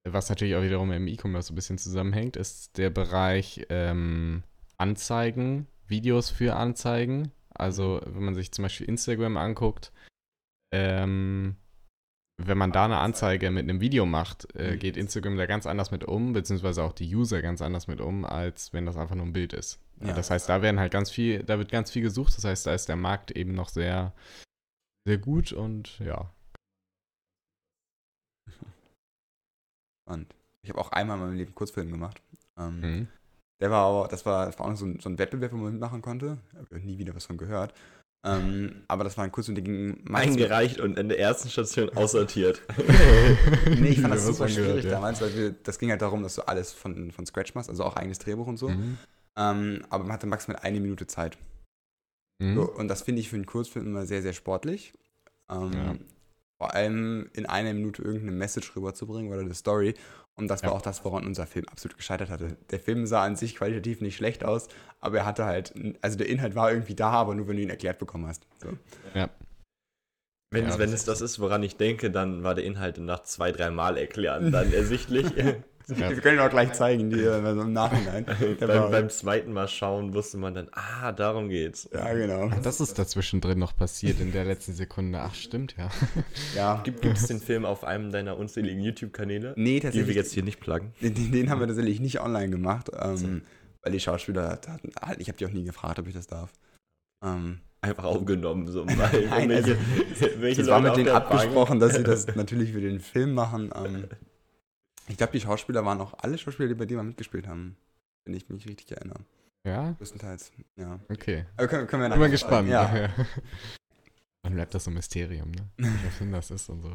S4: was natürlich auch wiederum im E-Commerce so ein bisschen zusammenhängt, ist der Bereich ähm, Anzeigen, Videos für Anzeigen. Also wenn man sich zum Beispiel Instagram anguckt, ähm, wenn man da eine Anzeige mit einem Video macht, äh,
S5: Mhm.
S4: geht Instagram da ganz anders mit um, beziehungsweise auch die User ganz anders mit um, als wenn das einfach nur ein Bild ist.
S5: Ja.
S4: Das heißt, da werden halt ganz viel, da wird ganz viel gesucht, das heißt, da ist der Markt eben noch sehr, sehr gut und ja.
S5: Spannend. Ich habe auch einmal in meinem Leben Kurzfilm gemacht. Ähm,
S4: Mhm.
S5: Der war aber, das war, das war auch noch so ein, so ein Wettbewerb, wo man mitmachen konnte. Habe nie wieder was von gehört. Ähm, aber das war ein Kurzfilm, der ging meistens-
S3: Eingereicht und in der ersten Station aussortiert.
S5: Nee, ich fand das super schwierig
S4: ja.
S5: damals, weil wir, das ging halt darum, dass du alles von, von Scratch machst, also auch eigenes Drehbuch und so.
S4: Mhm.
S5: Ähm, aber man hatte maximal eine Minute Zeit.
S4: Mhm.
S5: So, und das finde ich für einen Kurzfilm immer sehr, sehr sportlich. Ähm,
S4: Ja.
S5: Vor allem in einer Minute irgendeine Message rüberzubringen oder eine Story. Und das war
S4: Ja.
S5: auch das, woran unser Film absolut gescheitert hatte. Der Film sah an sich qualitativ nicht schlecht aus, aber er hatte halt, also der Inhalt war irgendwie da, aber nur wenn du ihn erklärt bekommen hast. So.
S4: Ja.
S3: Wenn,
S4: Ja,
S3: es, wenn
S4: das
S3: es das ist, woran ich denke, dann war der Inhalt nach zwei, drei Mal erklären dann ersichtlich.
S4: Ja.
S5: Wir können ihn auch gleich zeigen, die äh, so im Nachhinein. War-
S3: beim, beim zweiten Mal schauen wusste man dann, ah, darum geht's.
S5: ja, genau.
S4: Ach, das ist dazwischen drin noch passiert in der letzten Sekunde. Ach, stimmt, ja.
S5: Ja.
S3: Gibt, gibt es den Film auf einem deiner unzähligen YouTube-Kanäle?
S5: Nee,
S3: Die wir
S5: tatsächlich.
S3: jetzt hier nicht pluggen.
S5: Den, den, den haben wir tatsächlich nicht online gemacht, ähm, weil die Schauspieler hatten, halt, ich habe die auch nie gefragt, ob ich das darf. Ähm,
S3: Einfach aufgenommen, so weil
S5: Nein, also,
S3: irgendwelche- welche
S5: das war
S3: Leute
S5: mit
S3: auf
S5: denen abgesprochen, dass sie das natürlich für den Film machen. Ähm, ich glaube, die Schauspieler waren auch alle Schauspieler, die bei dir mal mitgespielt haben, wenn ich mich richtig erinnere.
S4: Ja,
S5: Größtenteils, ja.
S4: okay.
S5: Aber können, können wir
S4: Bin mal
S5: nachher
S4: gespannt.
S5: sagen. Ja.
S4: Dann bleibt das so ein Mysterium, ne? Welcher Film das ist und so.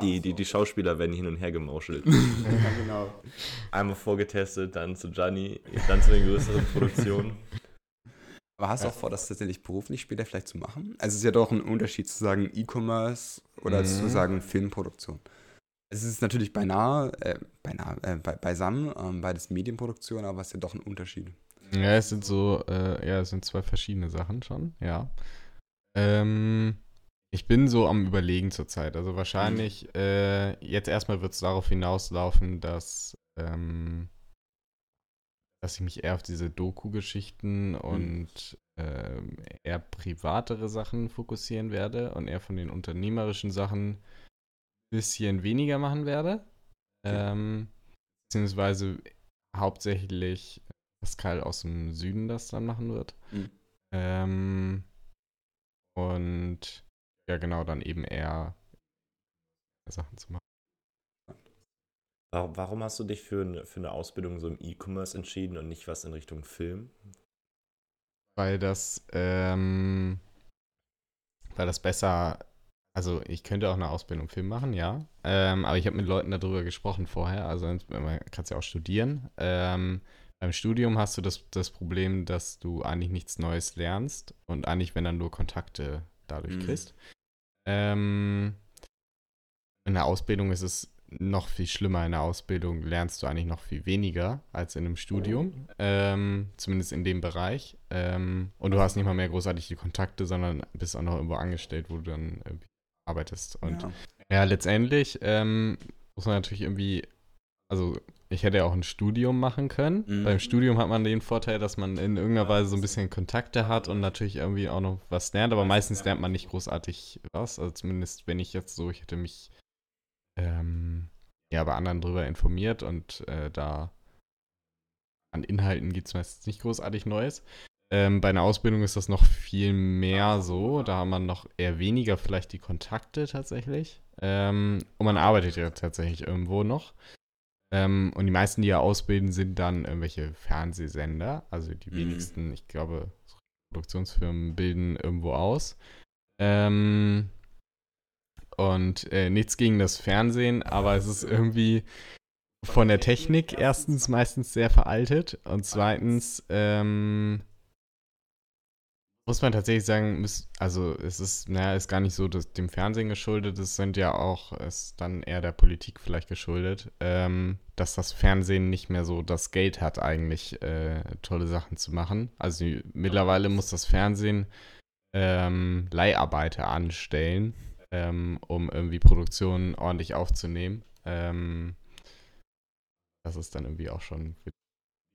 S3: Die, die, die Schauspieler werden hin und her gemauschelt.
S5: Ja, genau.
S3: Einmal vorgetestet, dann zu Gianni, dann zu den größeren Produktionen.
S5: Aber hast du auch vor, das tatsächlich beruflich später vielleicht zu machen? Also es ist ja doch ein Unterschied zu sagen E-Commerce oder
S4: Mhm.
S5: zu sagen Filmproduktion. Es ist natürlich beinahe, äh, beinahe, äh, be beisammen, ähm, beides Medienproduktion, aber es ist ja doch ein Unterschied.
S4: Ja, es sind so, äh, ja, es sind zwei verschiedene Sachen schon, ja. Ähm, ich bin so am Überlegen zurzeit. Also wahrscheinlich, äh, jetzt erstmal wird es darauf hinauslaufen, dass, ähm, dass ich mich eher auf diese Doku-Geschichten und ähm, eher privatere Sachen fokussieren werde und eher von den unternehmerischen Sachen ein bisschen weniger machen werde. Ähm, beziehungsweise hauptsächlich Pascal aus dem Süden das dann machen wird.
S5: Mhm.
S4: Ähm, und ja, genau, dann eben eher Sachen zu machen.
S3: Warum, warum hast du dich für eine, für eine Ausbildung so im E-Commerce entschieden und nicht was in Richtung Film?
S4: Weil das, ähm, weil das besser, also ich könnte auch eine Ausbildung Film machen, ja. Ähm, aber ich habe mit Leuten darüber gesprochen vorher, also man kann es ja auch studieren. Ähm, beim Studium hast du das, das Problem, dass du eigentlich nichts Neues lernst und eigentlich, wenn dann nur Kontakte dadurch
S5: Mhm.
S4: kriegst. Ähm, in der Ausbildung ist es noch viel schlimmer. In der Ausbildung lernst du eigentlich noch viel weniger als in einem Studium, ähm, zumindest in dem Bereich. Ähm, und du hast nicht mal mehr großartig die Kontakte, sondern bist auch noch irgendwo angestellt, wo du dann arbeitest. Und
S5: ja.
S4: ja, letztendlich ähm, muss man natürlich irgendwie, also ich hätte ja auch ein Studium machen können.
S5: Mhm.
S4: Beim Studium hat man den Vorteil, dass man in irgendeiner Weise so ein bisschen Kontakte hat und natürlich irgendwie auch noch was lernt, aber meistens lernt man nicht großartig was. Also zumindest wenn ich jetzt so, ich hätte mich ähm, ja bei anderen drüber informiert und äh, da an Inhalten gibt es meistens nicht großartig Neues. Ähm, bei einer Ausbildung ist das noch viel mehr so. Da hat man noch eher weniger vielleicht die Kontakte tatsächlich. Ähm, und man arbeitet ja tatsächlich irgendwo noch. Ähm, und die meisten, die ja ausbilden, sind dann irgendwelche Fernsehsender. Also die
S5: Mhm.
S4: wenigsten, ich glaube, Produktionsfirmen bilden irgendwo aus. Ähm, und äh, nichts gegen das Fernsehen, aber es ist irgendwie von der Technik erstens meistens sehr veraltet und zweitens ähm, muss man tatsächlich sagen, also es ist, naja, ist gar nicht so dass dem Fernsehen geschuldet, es sind ja auch, ist dann eher der Politik vielleicht geschuldet, ähm, dass das Fernsehen nicht mehr so das Geld hat, eigentlich äh, tolle Sachen zu machen. Also mittlerweile muss das Fernsehen ähm, Leiharbeiter anstellen, ähm, um irgendwie Produktionen ordentlich aufzunehmen. Ähm, das ist dann irgendwie auch schon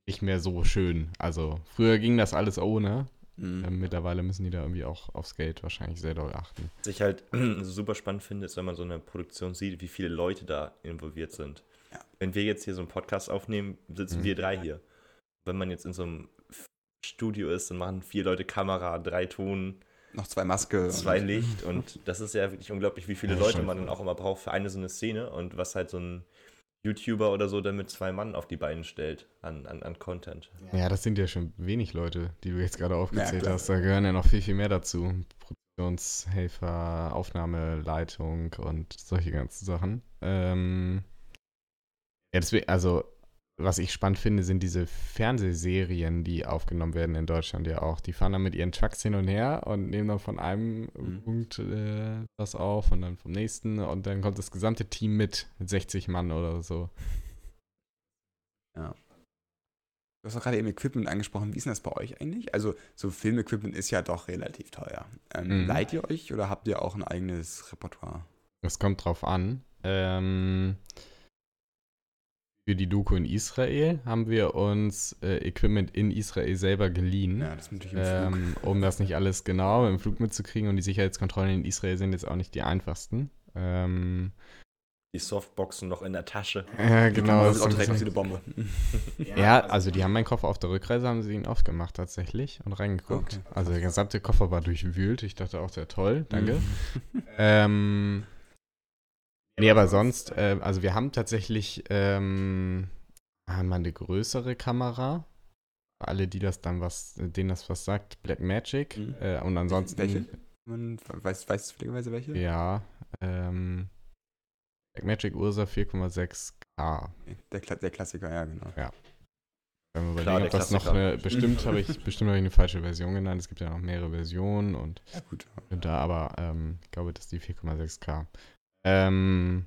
S4: nicht mehr so schön. Also früher ging das alles ohne.
S5: Mhm.
S4: Ähm, mittlerweile müssen die da irgendwie auch aufs Geld wahrscheinlich sehr doll achten.
S3: Was ich halt super spannend finde, ist, wenn man so eine Produktion sieht, wie viele Leute da involviert sind.
S5: Ja.
S3: Wenn wir jetzt hier so einen Podcast aufnehmen, sitzen
S4: Mhm.
S3: wir drei hier. Wenn man jetzt in so einem Studio ist, dann machen vier Leute Kamera, drei Ton,
S5: Noch zwei Maske.
S3: zwei
S5: und-
S3: Licht und das ist ja wirklich unglaublich, wie viele
S4: Ja,
S3: Leute man dann auch immer braucht für eine so eine Szene und was halt so ein YouTuber oder so dann mit zwei Mann auf die Beine stellt an, an, an Content.
S4: Ja, das sind ja schon wenig Leute, die du jetzt gerade aufgezählt
S5: klar.
S4: hast. Da gehören ja noch viel, viel mehr dazu. Produktionshelfer, Aufnahmeleitung und solche ganzen Sachen. Ähm, ja, deswegen, also, was ich spannend finde, sind diese Fernsehserien, die aufgenommen werden in Deutschland ja auch. Die fahren dann mit ihren Trucks hin und her und nehmen dann von einem
S5: Mhm.
S4: Punkt äh, was auf und dann vom nächsten und dann kommt das gesamte Team mit, mit 60 Mann oder so.
S5: Du hast auch gerade eben Equipment angesprochen. Wie ist denn das bei euch eigentlich? Also, so Filmequipment ist ja doch relativ teuer. Ähm,
S4: Mhm.
S5: Leiht ihr euch oder habt ihr auch ein eigenes Repertoire?
S4: Es kommt drauf an. Ähm, für die Doku in Israel haben wir uns äh, Equipment in Israel selber geliehen,
S5: Ja, das ist natürlich im Flug.
S4: ähm, um das nicht alles genau im Flug mitzukriegen. Und die Sicherheitskontrollen in Israel sind jetzt auch nicht die einfachsten. Ähm,
S3: Die Softboxen noch in der Tasche.
S4: ja, genau.
S5: das
S4: das
S5: ist auch
S4: ist
S5: direkt
S4: ein
S5: wie
S4: bisschen-
S5: eine Bombe.
S4: ja, also die haben meinen Koffer auf der Rückreise, haben sie ihn aufgemacht tatsächlich und reingeguckt.
S5: Okay.
S4: Also der gesamte Koffer war durchwühlt. Ich dachte auch, sehr toll, danke.
S5: Mhm.
S4: Ähm, nee, aber sonst, äh, also wir haben tatsächlich ähm, haben wir eine größere Kamera. Für Alle, die das dann was, denen das was sagt, Black Magic.
S5: Mhm.
S4: Äh, und ansonsten.
S5: Welche? Man weiß, weiß zufälligerweise welche?
S4: Ja. Ähm, Blackmagic Ursa 4,6K.
S5: Der, Kla der Klassiker, ja, genau.
S4: Wenn wir
S3: Klar,
S4: überlegen, ob
S3: der
S4: das noch eine, bestimmt habe ich, bestimmt habe ich eine falsche Version genannt. Es gibt ja noch mehrere Versionen und
S5: Ja, gut.
S4: da, aber ähm, ich glaube, das ist die 4,6K. Ähm,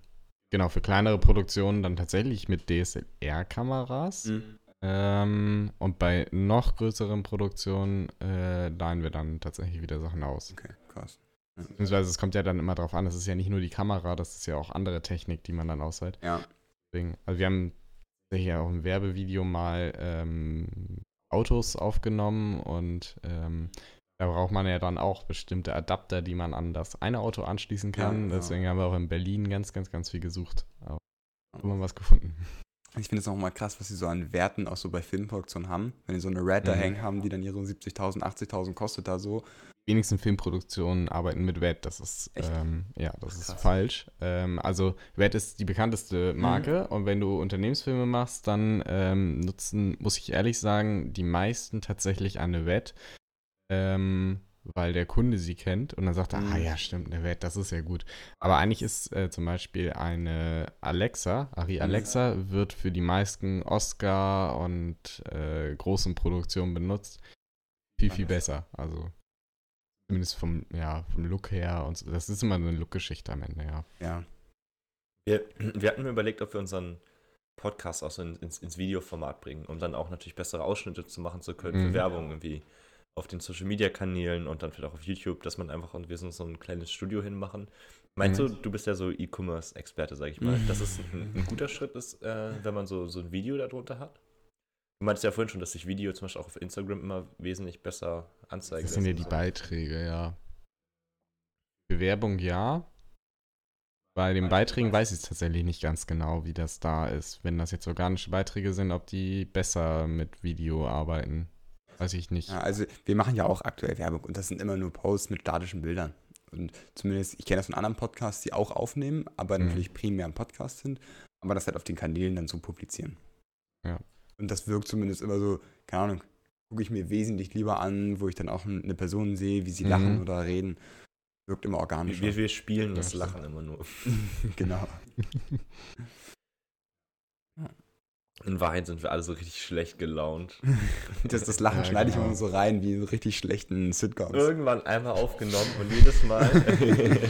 S4: genau, für kleinere Produktionen dann tatsächlich mit DSLR-Kameras.
S5: Mhm.
S4: Ähm, und bei noch größeren Produktionen äh, leihen wir dann tatsächlich wieder Sachen aus.
S5: Okay, krass.
S4: Beziehungsweise es kommt ja dann immer drauf an, es ist ja nicht nur die Kamera, das ist ja auch andere Technik, die man dann ausleiht.
S5: Ja.
S4: Deswegen, also wir haben tatsächlich auch im Werbevideo mal ähm, Autos aufgenommen und ähm, da braucht man ja dann auch bestimmte Adapter, die man an das eine Auto anschließen kann.
S5: Ja, ja.
S4: Deswegen haben wir auch in Berlin ganz, ganz, ganz viel gesucht. Aber haben wir was gefunden.
S5: Ich finde es auch mal krass, was sie so an Werten auch so bei Filmproduktionen haben. Wenn die so eine Red da
S4: Mhm.
S5: hängen haben, die dann ihre 70.000, 80.000 kostet da so.
S4: Die wenigsten Filmproduktionen arbeiten mit WED. Das ist, ähm, ja, das ist
S5: Krass.
S4: falsch. Ähm, also WED ist die bekannteste Marke und wenn du Unternehmensfilme machst, dann ähm, nutzen, muss ich ehrlich sagen, die meisten tatsächlich eine WED, ähm, weil der Kunde sie kennt und dann sagt er,
S5: Mhm.
S4: ah ja, stimmt, eine WED, das ist ja gut. Aber eigentlich ist äh, zum Beispiel eine Alexa, Ari
S5: Mhm.
S4: Alexa, wird für die meisten Oscar und äh, großen Produktionen benutzt. Viel, viel besser. Also zumindest vom, ja, vom Look her und so. Das ist immer eine Look-Geschichte am Ende, ja.
S5: Ja.
S3: Wir, wir hatten mir überlegt, ob wir unseren Podcast auch so in, ins, ins Videoformat bringen, um dann auch natürlich bessere Ausschnitte zu machen zu können
S4: Mhm.
S3: für Werbung irgendwie auf den Social Media Kanälen und dann vielleicht auch auf YouTube, dass man einfach und wir so so ein kleines Studio hinmachen. Meinst
S4: Mhm.
S3: du, du bist ja so E-Commerce-Experte, sag ich mal, dass es ein, ein guter Schritt ist, äh, wenn man so, so ein Video darunter hat? Du meintest ja vorhin schon, dass sich Video zum Beispiel auch auf Instagram immer wesentlich besser anzeigen
S4: Das sind ja die Beiträge, ja. Bewerbung ja. Bei den Beiträgen weiß ich es tatsächlich nicht ganz genau, wie das da ist. Wenn das jetzt organische Beiträge sind, ob die besser mit Video arbeiten. Weiß ich nicht.
S5: ja. Also wir machen ja auch aktuell Werbung und das sind immer nur Posts mit statischen Bildern. Und zumindest, ich kenne das von anderen Podcasts, die auch aufnehmen, aber
S4: Mhm.
S5: natürlich primär ein Podcast sind, aber das halt auf den Kanälen dann so publizieren.
S4: Ja.
S5: Und das wirkt zumindest immer so, keine Ahnung, gucke ich mir wesentlich lieber an, wo ich dann auch eine Person sehe, wie sie
S4: Mhm.
S5: lachen oder reden. Wirkt immer
S3: Wir,
S5: organischer.
S3: wir, wir spielen das
S4: Ja,
S3: Lachen immer nur.
S5: genau.
S3: In Wahrheit sind wir alle so richtig schlecht gelaunt.
S5: Das, das Lachen
S4: Ja,
S5: schneide ich
S4: genau.
S5: immer so rein, wie in richtig schlechten Sitcoms.
S3: Irgendwann einmal aufgenommen und jedes Mal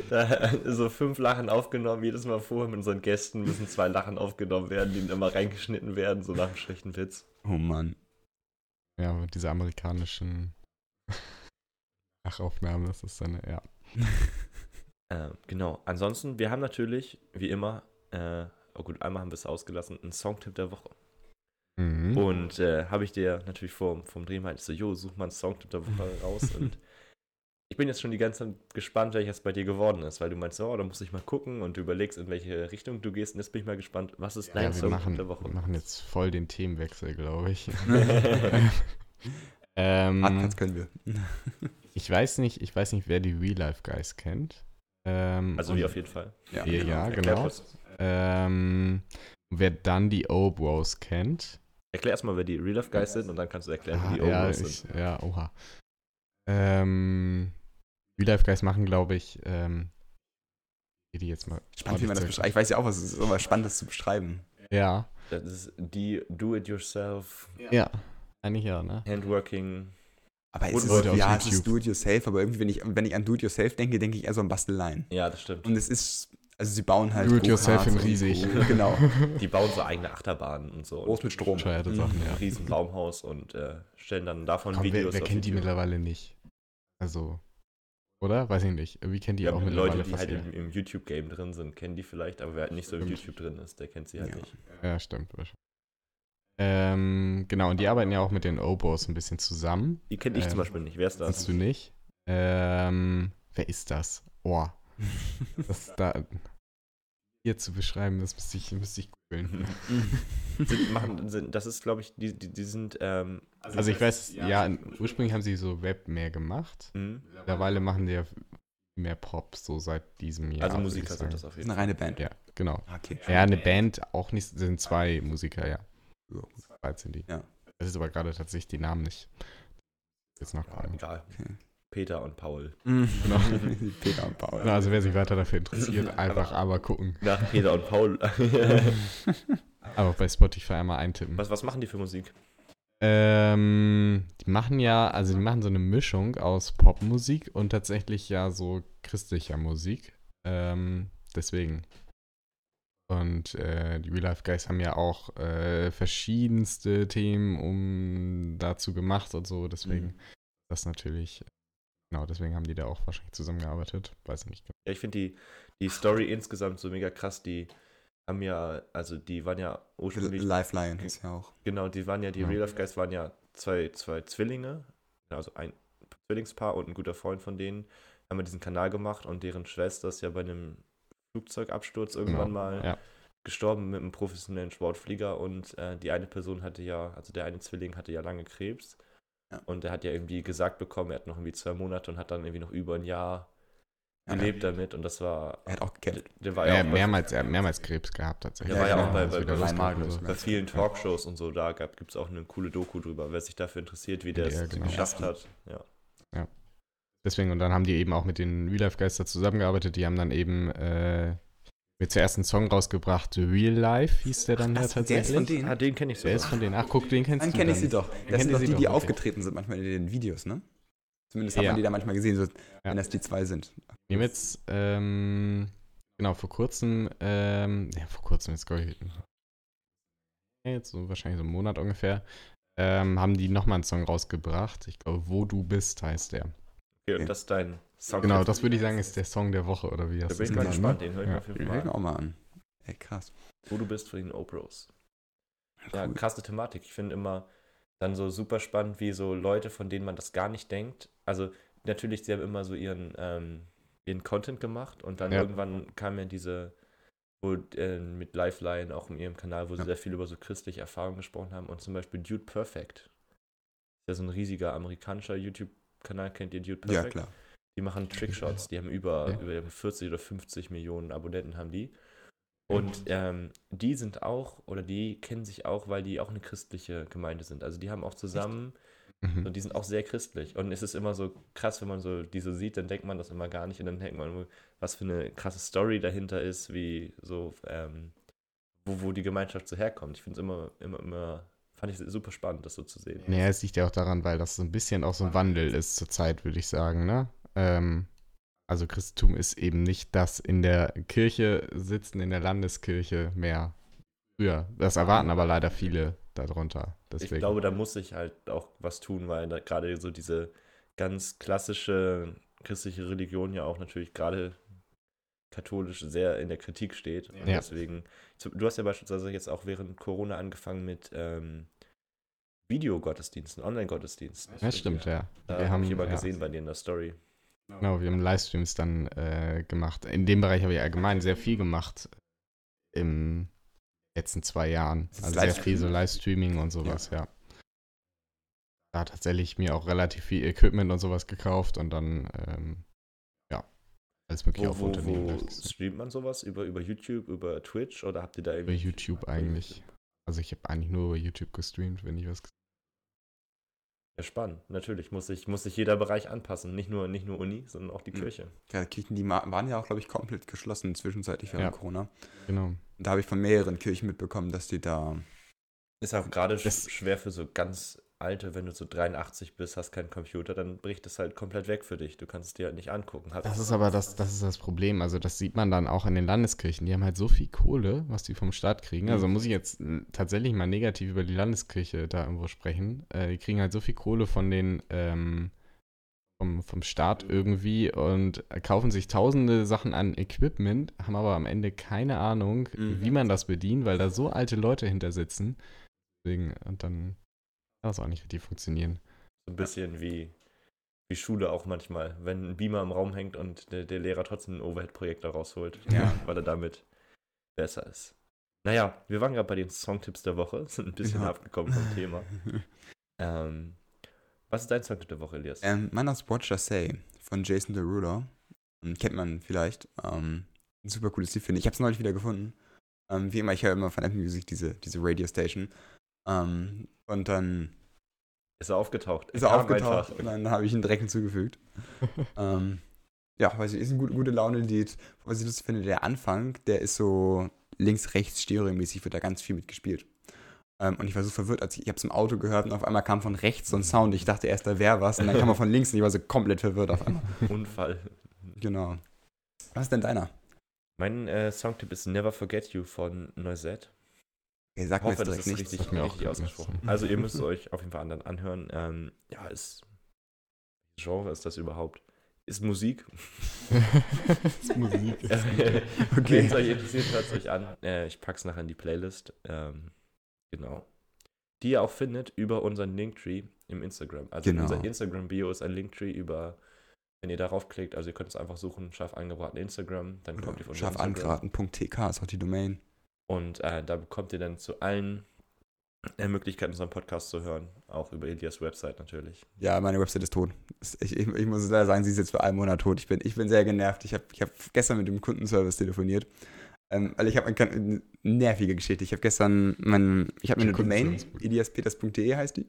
S3: da, so fünf Lachen aufgenommen, jedes Mal vorher mit unseren Gästen müssen zwei Lachen aufgenommen werden, die dann immer reingeschnitten werden, so nach einem schlechten Witz.
S5: Oh Mann.
S4: Ja, mit dieser amerikanischen Nachaufnahme, das ist dann, ja.
S3: Äh, genau. Ansonsten, wir haben natürlich, wie immer, äh, oh gut, einmal haben wir es ausgelassen, einen Songtipp der Woche.
S4: Mhm.
S3: Und äh, habe ich dir natürlich vor, vom Dreh meinte so, jo, such mal einen Songtipp der Woche raus. und ich bin jetzt schon die ganze Zeit gespannt, welches bei dir geworden ist, weil du meinst, oh, da muss ich mal gucken und du überlegst, in welche Richtung du gehst. Und jetzt bin ich mal gespannt, was ist dein
S4: Ja, wir
S3: Songtipp
S4: machen,
S3: der Woche?
S4: wir machen jetzt voll den Themenwechsel, glaube ich. Ähm,
S5: können wir.
S4: ich weiß nicht, ich weiß nicht, wer die Real Life Guys kennt. Ähm,
S3: Also wie auf jeden Fall.
S5: Ja,
S4: Ja, ja, genau. Ähm, wer dann die O-Bros kennt.
S3: Erklär erstmal, wer die Real Life Guys sind und dann kannst du erklären,
S4: Ah,
S3: wie die
S4: ja,
S3: Obros
S4: ich,
S3: sind.
S4: ja, oha. Ähm, Real Life Guys machen, glaube ich, ähm, die jetzt mal.
S5: Spannend, wie man das beschreibt. Ich weiß ja auch, was es ist, aber spannend, das zu beschreiben.
S4: Ja,
S3: Das ist die Do-It-Yourself,
S4: ja. Eigentlich ja, ne?
S3: Handworking.
S5: Aber es ist, ja, es ist. Do-it-yourself, aber irgendwie, wenn ich, wenn ich an Do-it-yourself denke, denke ich eher so an Basteleien.
S3: Ja, das stimmt.
S5: Und es ist, also sie bauen halt
S4: Do-it-yourself in
S5: Go-Karts und
S4: riesig.
S5: Co. Genau.
S3: Die bauen so eigene Achterbahnen und so.
S5: Groß mit Strom.
S4: Bescheuerte
S5: Mhm.
S4: Sachen,
S3: ein
S4: ja.
S3: riesen Baumhaus und äh, stellen dann davon
S4: Komm, wer,
S3: Videos
S4: wer
S3: auf
S4: kennt die
S3: YouTube.
S4: mittlerweile nicht? Also, oder? Weiß ich nicht. Irgendwie kennt die
S3: Ja,
S4: auch
S3: Leute,
S4: mittlerweile
S3: die
S4: fast
S3: halt im, im YouTube-Game drin sind, kennen die vielleicht, aber wer halt nicht so im
S4: Stimmt.
S3: YouTube drin ist, der kennt sie halt
S5: Ja.
S3: nicht.
S4: Ja, stimmt. wahrscheinlich. Ähm, genau, und die arbeiten ja auch mit den O-Bros ein bisschen zusammen.
S3: Die kenne ich
S4: Ähm,
S3: zum Beispiel nicht. Wer ist das?
S4: Kannst du nicht? Ähm, wer ist das? Oh, das da hier zu beschreiben, das müsste ich, müsste ich googeln.
S3: sind, machen, sind, das ist, glaube ich, die, die, die sind. Ähm,
S4: Also ich weiß, ja, ursprünglich haben sie so Web mehr gemacht.
S3: mh,
S4: Mittlerweile machen die ja mehr Pop, so seit diesem Jahr.
S3: also Musiker sind das auf
S5: Das ist
S3: jeden
S5: eine
S3: Fall.
S5: reine Band.
S4: Ja, genau.
S5: Ah, Okay.
S4: Ja, eine Band auch nicht, sind zwei Musiker, ja.
S5: Ja.
S4: Zwei sind die.
S5: Ja.
S4: Das ist aber gerade tatsächlich die Namen nicht. Jetzt noch
S3: Ja, egal.
S5: Okay.
S3: Peter und Paul.
S5: Genau. Peter und Paul.
S4: Na, Also wer sich weiter dafür interessiert, einfach aber gucken.
S3: Nach Peter und Paul.
S4: Aber bei Spotify einmal eintippen.
S3: was, was machen die für Musik?
S4: Ähm, die machen ja, also die machen so eine Mischung aus Popmusik und tatsächlich ja so christlicher Musik. Ähm, deswegen. Und äh, die Real Life Guys haben ja auch äh, verschiedenste Themen um dazu gemacht und so. Deswegen
S5: Mhm.
S4: das natürlich, genau, deswegen haben die da auch wahrscheinlich zusammengearbeitet. Weiß nicht. genau.
S3: Ja, ich finde die, die Story insgesamt so mega krass. Die haben ja, also die waren ja ursprünglich,
S5: Lifeline ist ja auch.
S3: genau, die waren ja, die
S4: Ja.
S3: Real Life Guys waren ja zwei, zwei Zwillinge, also ein Zwillingspaar und ein guter Freund von denen, haben ja diesen Kanal gemacht und deren Schwester ist ja bei einem Flugzeugabsturz irgendwann
S4: Genau,
S3: mal
S4: ja.
S3: gestorben mit einem professionellen Sportflieger und äh, die eine Person hatte ja, also der eine Zwilling hatte ja lange Krebs
S5: Ja.
S3: und er hat ja irgendwie gesagt bekommen, er hat noch irgendwie zwei Monate und hat dann irgendwie noch über ein Jahr
S5: Ja,
S3: gelebt damit und das war,
S5: Er hat auch gekämpft.
S3: der war
S4: Er
S3: ja
S4: hat
S3: auch
S4: mehrmals, er hat mehrmals Krebs gehabt tatsächlich.
S3: Der war ja
S5: genau.
S3: auch bei- bei- bei
S4: so.
S5: ja.
S3: bei vielen Talkshows und so, da gibt es auch eine coole Doku drüber, wer sich dafür interessiert, wie der
S4: Ja,
S3: es
S4: genau.
S3: geschafft hat. Ja.
S4: Deswegen, und dann haben die eben auch mit den Real Life Geister zusammengearbeitet. Die haben dann eben äh, mit zuerst einen Song rausgebracht, Real Life hieß der dann ja
S5: Ach, der ist
S4: tatsächlich.
S5: von denen?
S3: Ah, den kenne ich
S4: Der ist von denen. Ach, guck, den kennst
S5: Dann
S4: du
S5: kenne ich
S4: dann.
S5: sie doch. Das sind doch die, die
S4: okay.
S5: aufgetreten sind manchmal in den Videos, ne? Zumindest hat
S4: Ja.
S5: man die da manchmal gesehen, so,
S4: Ja.
S5: wenn das die zwei sind.
S4: Wir haben jetzt, ähm, genau, vor kurzem, ähm, ja, vor kurzem, jetzt glaube ich, jetzt so wahrscheinlich so einen Monat ungefähr, ähm, haben die nochmal einen Song rausgebracht. Ich glaube, Wo du bist heißt der.
S3: Okay, und das ist dein Song.
S4: Genau, das würde ich sagen, ist der Song der Woche, oder wie
S3: Da
S4: hast
S3: bin
S4: du
S3: ich mal
S4: es
S5: genau,
S3: gespannt, den höre ich
S4: Ja.
S3: mir auf jeden
S5: Den
S3: Fall an.
S5: auch mal an. Ey, krass.
S3: Wo du bist von den Opros. Ja,
S5: Cool.
S3: krasse Thematik. Ich finde immer dann so super spannend, wie so Leute, von denen man das gar nicht denkt. Also natürlich, sie haben immer so ihren, ähm, ihren Content gemacht und dann
S4: Ja.
S3: irgendwann kam ja diese, wo äh, mit Lifeline auch in ihrem Kanal, wo sie
S5: Ja.
S3: sehr viel über so christliche Erfahrungen gesprochen haben und zum Beispiel Dude Perfect. Ist ja so ein riesiger amerikanischer YouTube-Kanal, kennt ihr Dude
S5: Ja,
S3: Perfect?
S5: klar.
S3: Die machen Trickshots, die haben über,
S4: Ja.
S3: über 40 oder 50 Millionen Abonnenten haben die. Und ähm, die sind auch, oder die kennen sich auch, weil die auch eine christliche Gemeinde sind. Also die haben auch zusammen,
S4: Mhm.
S3: und die sind auch sehr christlich. Und es ist immer so krass, wenn man so die so sieht, dann denkt man das immer gar nicht. Und dann denkt man, was für eine krasse Story dahinter ist, wie so, ähm, wo, wo die Gemeinschaft so herkommt. Ich finde es immer, immer, immer, fand ich super spannend, das so zu sehen.
S4: Naja, es liegt ja auch daran, weil das so ein bisschen auch so ein Wandel ist zur Zeit, würde ich sagen, ne? Ähm, also Christentum ist eben nicht das in der Kirche sitzen, in der Landeskirche mehr früher. Das erwarten aber leider viele darunter. Deswegen.
S3: Ich glaube, da muss ich halt auch was tun, weil da gerade so diese ganz klassische christliche Religion ja auch natürlich gerade katholisch sehr in der Kritik steht. Und
S4: Ja.
S3: deswegen, du hast ja beispielsweise jetzt auch während Corona angefangen mit ähm, Videogottesdiensten, Online-Gottesdiensten.
S4: das stimmt, ja.
S3: Da
S4: wir
S3: habe
S4: haben
S3: ich immer
S4: ja,
S3: gesehen bei dir in der Story.
S4: Genau, wir haben Livestreams dann äh, gemacht. In dem Bereich habe ich allgemein sehr viel gemacht im letzten zwei Jahren. Also sehr viel so
S5: Livestreaming?
S4: Und sowas, ja. Da tatsächlich mir auch relativ viel Equipment und sowas gekauft und dann, ähm, ja, alles mögliche
S3: Wo,
S4: auf
S3: wo,
S4: Unternehmen.
S3: wo streamt man sowas? Über, über YouTube, über Twitch oder habt ihr da
S4: Über
S3: irgendwie
S4: YouTube eigentlich. Also ich habe eigentlich nur über YouTube gestreamt, wenn ich was
S3: Ja, spannend. Natürlich muss sich, muss sich jeder Bereich anpassen. Nicht nur, nicht nur Uni, sondern auch die
S5: Mhm.
S3: Kirche.
S5: Ja, Kirchen, die waren ja auch, glaube ich, komplett geschlossen zwischenzeitlich während
S4: Ja.
S5: Corona.
S4: Genau.
S5: Da habe ich von mehreren Kirchen mitbekommen, dass die da.
S3: Ist auch gerade schwer für so ganz alte, wenn du so 83 bist, hast keinen Computer, dann bricht es halt komplett weg für dich. Du kannst es dir halt nicht angucken. Hast
S4: Das ist aber das, das ist das Problem. Also das sieht man dann auch in den Landeskirchen. Die haben halt so viel Kohle, was die vom Staat kriegen. Also muss ich jetzt tatsächlich mal negativ über die Landeskirche da irgendwo sprechen. Äh, die kriegen halt so viel Kohle von den ähm, vom, vom Staat irgendwie und kaufen sich tausende Sachen an Equipment, haben aber am Ende keine Ahnung,
S5: Mhm.
S4: wie man das bedient, weil da so alte Leute hinter sitzen. Deswegen, und dann das auch nicht richtig funktionieren.
S3: so ein bisschen wie, wie Schule auch manchmal. Wenn ein Beamer im Raum hängt und der, der Lehrer trotzdem einen Overhead-Projektor rausholt,
S5: Ja.
S3: weil er damit besser ist. Naja, wir waren gerade bei den Songtipps der Woche, sind ein bisschen
S5: Ja.
S3: abgekommen vom Thema. Ähm, was ist dein Songtipp der Woche, Elias?
S5: ähm, meiner ist Watch I Say von Jason Derulo. Ähm, Kennt man vielleicht. Ähm, ein super cooles Lied, finde ich. Ich habe es neulich wieder gefunden. Ähm, wie immer, ich höre immer von Apple Music diese, diese Radio Station. Ähm, und dann
S3: Ist er aufgetaucht?
S5: ist er aufgetaucht und dann habe ich ihn direkt hinzugefügt. ähm, ja, weiß ich, ist ein gut, gute Laune-Lied. Was ich lustig finde, der Anfang, der ist so links-rechts stereomäßig, wird da ganz viel mitgespielt. Ähm, und ich war so verwirrt, als ich, ich habe es im Auto gehört und auf einmal kam von rechts so ein Sound. Ich dachte erst, da wäre was und dann kam er von links und ich war so komplett verwirrt auf einmal.
S3: Unfall.
S5: Genau. Was ist denn deiner?
S3: Mein äh, Songtipp ist Never Forget You von Noisette.
S5: Okay, sag
S3: Ich
S5: mir
S3: hoffe, das ist
S5: nichts.
S3: richtig, richtig ausgesprochen. Also ihr müsst es euch auf jeden Fall anderen anhören. Ähm, ja, ist Genre ist das überhaupt? Ist Musik.
S4: ist Musik.
S3: Wenn es euch interessiert, hört es euch an. Äh, ich pack's nachher in die Playlist. Ähm, genau. Die ihr auch findet über unseren Linktree im Instagram. Also
S5: Genau.
S3: unser Instagram-Bio ist ein Linktree über, wenn ihr darauf klickt, also ihr könnt es einfach suchen, scharf angebraten Instagram, dann kommt ihr von
S5: Scharf angraten.tk ist auch die Domain.
S3: Und äh, da bekommt ihr dann zu allen äh, Möglichkeiten, unseren Podcast zu hören. Auch über Elias Website natürlich.
S5: Ja, meine Website ist tot. Ich, ich, ich muss leider sagen, sie ist jetzt für einen Monat tot. Ich bin, ich bin sehr genervt. Ich habe ich hab gestern mit dem Kundenservice telefoniert. Ähm, weil ich habe eine nervige Geschichte. Ich habe gestern mein, ich habe mir eine Domain, eliaspeters.de heißt die.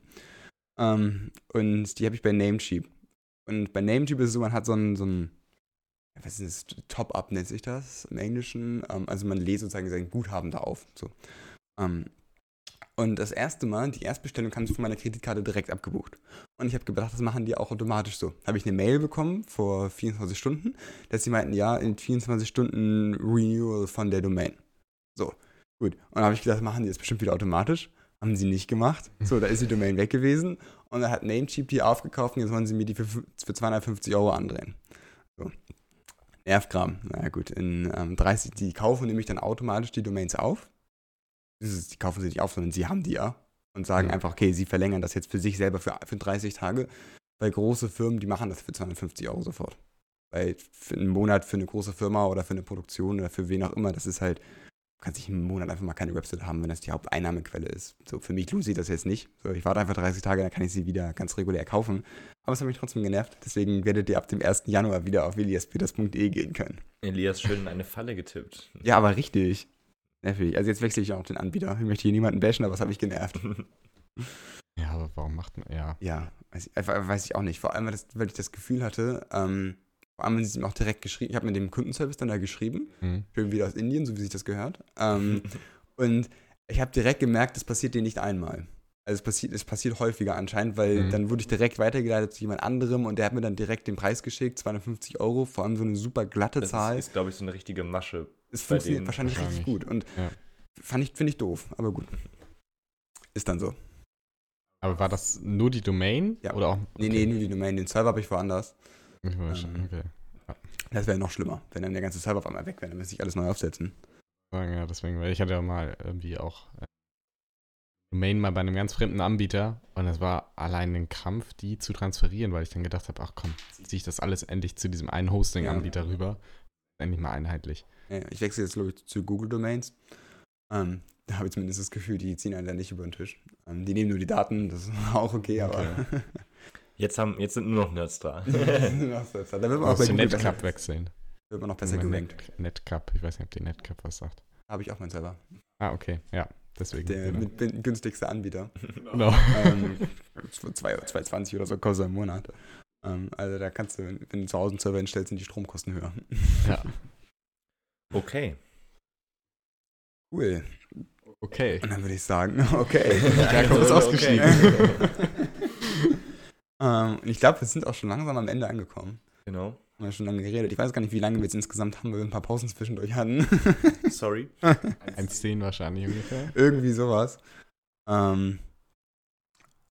S5: Ähm, und die habe ich bei Namecheap. Und bei Namecheap ist es so, man hat so ein, so ein ja, was ist das, Top-Up nennt sich das im Englischen. Ähm, also man lädt sozusagen sein Guthaben da auf. So. Ähm, und das erste Mal, die Erstbestellung kam von meiner Kreditkarte direkt abgebucht. Und ich habe gedacht, das machen die auch automatisch so. Habe ich eine Mail bekommen vor 24 Stunden, dass sie meinten, ja, in 24 Stunden Renewal von der Domain. So, gut. Und dann habe ich gedacht, machen die das bestimmt wieder automatisch. Haben sie nicht gemacht. So, da ist die Domain weg gewesen. Und dann hat Namecheap die aufgekauft und jetzt wollen sie mir die für, für 250 Euro andrehen. So. Nervkram. Na gut, in ähm, 30, die kaufen nämlich dann automatisch die Domains auf. Ist, die kaufen sie nicht auf, sondern sie haben die ja. Und sagen
S4: Ja.
S5: einfach, okay, sie verlängern das jetzt für sich selber für, für 30 Tage. Weil große Firmen, die machen das für 250 Euro sofort. Weil für einen Monat für eine große Firma oder für eine Produktion oder für wen auch immer, das ist halt, kannst nicht einen Monat einfach mal keine Website haben, wenn das die Haupteinnahmequelle ist. So, für mich lohnt sich das jetzt nicht. So, ich warte einfach 30 Tage, dann kann ich sie wieder ganz regulär kaufen. Aber es hat mich trotzdem genervt. Deswegen werdet ihr ab dem 1. Januar wieder auf eliaspeters.de gehen können.
S3: Elias schön in eine Falle getippt.
S5: Ja, aber richtig. Nervig. Also jetzt wechsle ich auch den Anbieter. Ich möchte hier niemanden bashen, aber es hat mich genervt.
S4: Ja, aber warum macht man. Ja.
S5: Ja, weiß ich, weiß ich auch nicht. Vor allem, weil, das, weil ich das Gefühl hatte, ähm, vor allem, wenn sie es ihm auch direkt geschrieben, ich habe mit dem Kundenservice dann da geschrieben,
S4: Hm.
S5: schön wieder aus Indien, so wie sich das gehört. Ähm, und ich habe direkt gemerkt, das passiert dir nicht einmal. Also es passiert, es passiert häufiger anscheinend, weil
S4: Mhm.
S5: dann wurde ich direkt weitergeleitet zu jemand anderem und der hat mir dann direkt den Preis geschickt, 250 Euro, vor allem so eine super glatte
S3: Das
S5: Zahl.
S3: ist, ist glaube ich, so eine richtige Masche.
S5: es funktioniert
S3: denen
S5: wahrscheinlich richtig
S4: wahrscheinlich.
S5: gut und
S4: Ja.
S5: fand ich, finde ich doof, aber gut. Ist dann so.
S4: Aber war das nur die Domain?
S5: Ja.
S4: Oder auch.
S5: Nee, nee, nur die Domain, den Server habe ich woanders. Ähm,
S4: okay.
S5: Das wäre noch schlimmer, wenn dann der ganze Server auf einmal weg wäre, dann müsste ich alles neu aufsetzen.
S4: Ja, deswegen, weil ich hatte ja mal irgendwie auch äh, Domain mal bei einem ganz fremden Anbieter und es war allein ein Krampf, die zu transferieren, weil ich dann gedacht habe, ach komm, ziehe ich das alles endlich zu diesem einen Hosting-Anbieter rüber. Endlich mal einheitlich.
S5: Ja, ich wechsle jetzt, glaube ich, zu Google Domains. Ähm, da habe ich zumindest das Gefühl, die ziehen einen da nicht über den Tisch. Ähm, die nehmen nur die Daten, das ist auch okay, aber.
S3: Jetzt, haben, jetzt sind nur noch Nerds da.
S5: da wird man auch
S4: zu
S5: besser,
S4: wechseln.
S5: wird man noch besser gerankt.
S4: Net, Netcap, ich weiß nicht, ob die Netcap was sagt.
S5: Habe ich auch meinen Server.
S4: Ah, okay, ja, deswegen.
S5: Der
S4: genau.
S5: mit, mit günstigste Anbieter.
S4: genau.
S5: ähm, 2,20 oder so kostet im Monat. Ähm, also da kannst du, wenn du zu Hause einen Server hinstellst, sind die Stromkosten höher.
S4: Ja.
S3: Okay.
S5: Cool.
S4: Okay.
S5: Und dann würde ich sagen, okay.
S4: Jakob ist
S3: Okay.
S5: Ähm, und ich glaube, wir sind auch schon langsam am Ende angekommen.
S3: Genau.
S5: Haben wir schon lange geredet. Ich weiß gar nicht, wie lange wir jetzt insgesamt haben, weil wir ein paar Pausen zwischendurch hatten.
S3: Sorry.
S4: 1,10 wahrscheinlich ungefähr.
S5: Irgendwie sowas. Ähm,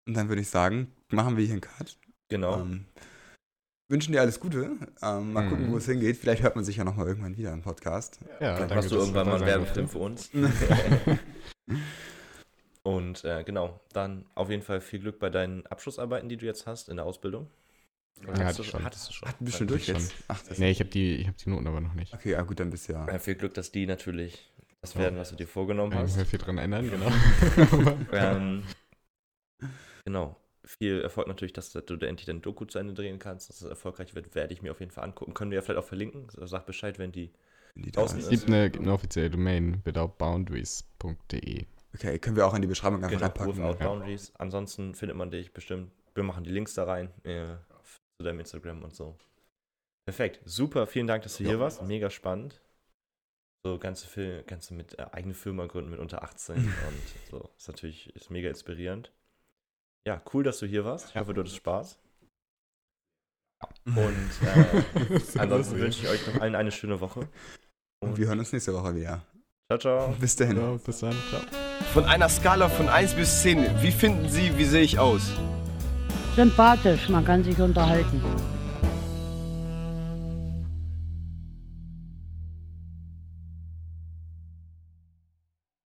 S5: und dann würde ich sagen, machen wir hier einen Cut.
S3: Genau.
S5: Ähm, wünschen dir alles Gute. Ähm, mal gucken,
S4: Mhm.
S5: wo es hingeht. Vielleicht hört man sich ja nochmal irgendwann wieder im Podcast.
S4: Ja,
S3: Dann machst du irgendwann mal Werbefilm für uns. Und äh, genau, dann auf jeden Fall viel Glück bei deinen Abschlussarbeiten, die du jetzt hast in der Ausbildung.
S4: Ja,
S3: hattest,
S4: hatte
S3: du,
S4: ich schon.
S3: hattest du schon.
S5: Hat ein bisschen
S4: Hatte
S5: durch
S4: ich
S5: jetzt. Ach, das
S4: Nee, ich habe die, ich hab die Noten aber noch nicht.
S5: Okay, ja gut, dann bist du ja.
S3: Ja, viel Glück, dass die natürlich das
S4: Ja.
S3: werden, was du dir vorgenommen
S4: Ich muss
S3: hast.
S4: mir viel dran ändern, genau.
S3: Ähm, genau. Viel Erfolg natürlich, dass du da endlich dein Doku zu Ende drehen kannst, dass es erfolgreich wird, werde ich mir auf jeden Fall angucken. Können wir ja vielleicht auch verlinken. Sag Bescheid, wenn die
S5: wenn die
S3: Draußen
S5: ist.
S4: es gibt eine, gibt eine offizielle Domain withoutboundaries.de.
S5: Okay, können wir auch in die Beschreibung einfach
S3: Genau,
S5: reinpacken.
S3: Without
S5: Ja.
S3: Boundaries. Ansonsten findet man dich bestimmt. Wir machen die Links da rein äh, zu deinem Instagram und so. Perfekt, super, vielen Dank, dass du
S5: Ja.
S3: hier warst. Mega spannend. So ganze, Fil ganze mit äh, eigene Firma gründen mit unter 18 und so. Ist natürlich ist mega inspirierend. Ja, cool, dass du hier warst. Ich
S4: Ja.
S3: hoffe, du hattest Spaß. Und äh, ansonsten wünsche ich euch noch allen eine schöne Woche.
S5: Und wir hören uns nächste Woche wieder.
S3: Ciao, ciao.
S5: Bis dahin.
S4: Ja, bis dann. Ciao.
S1: Von einer Skala von 1 bis 10, wie finden Sie, wie sehe ich aus?
S2: Sympathisch, man kann sich unterhalten.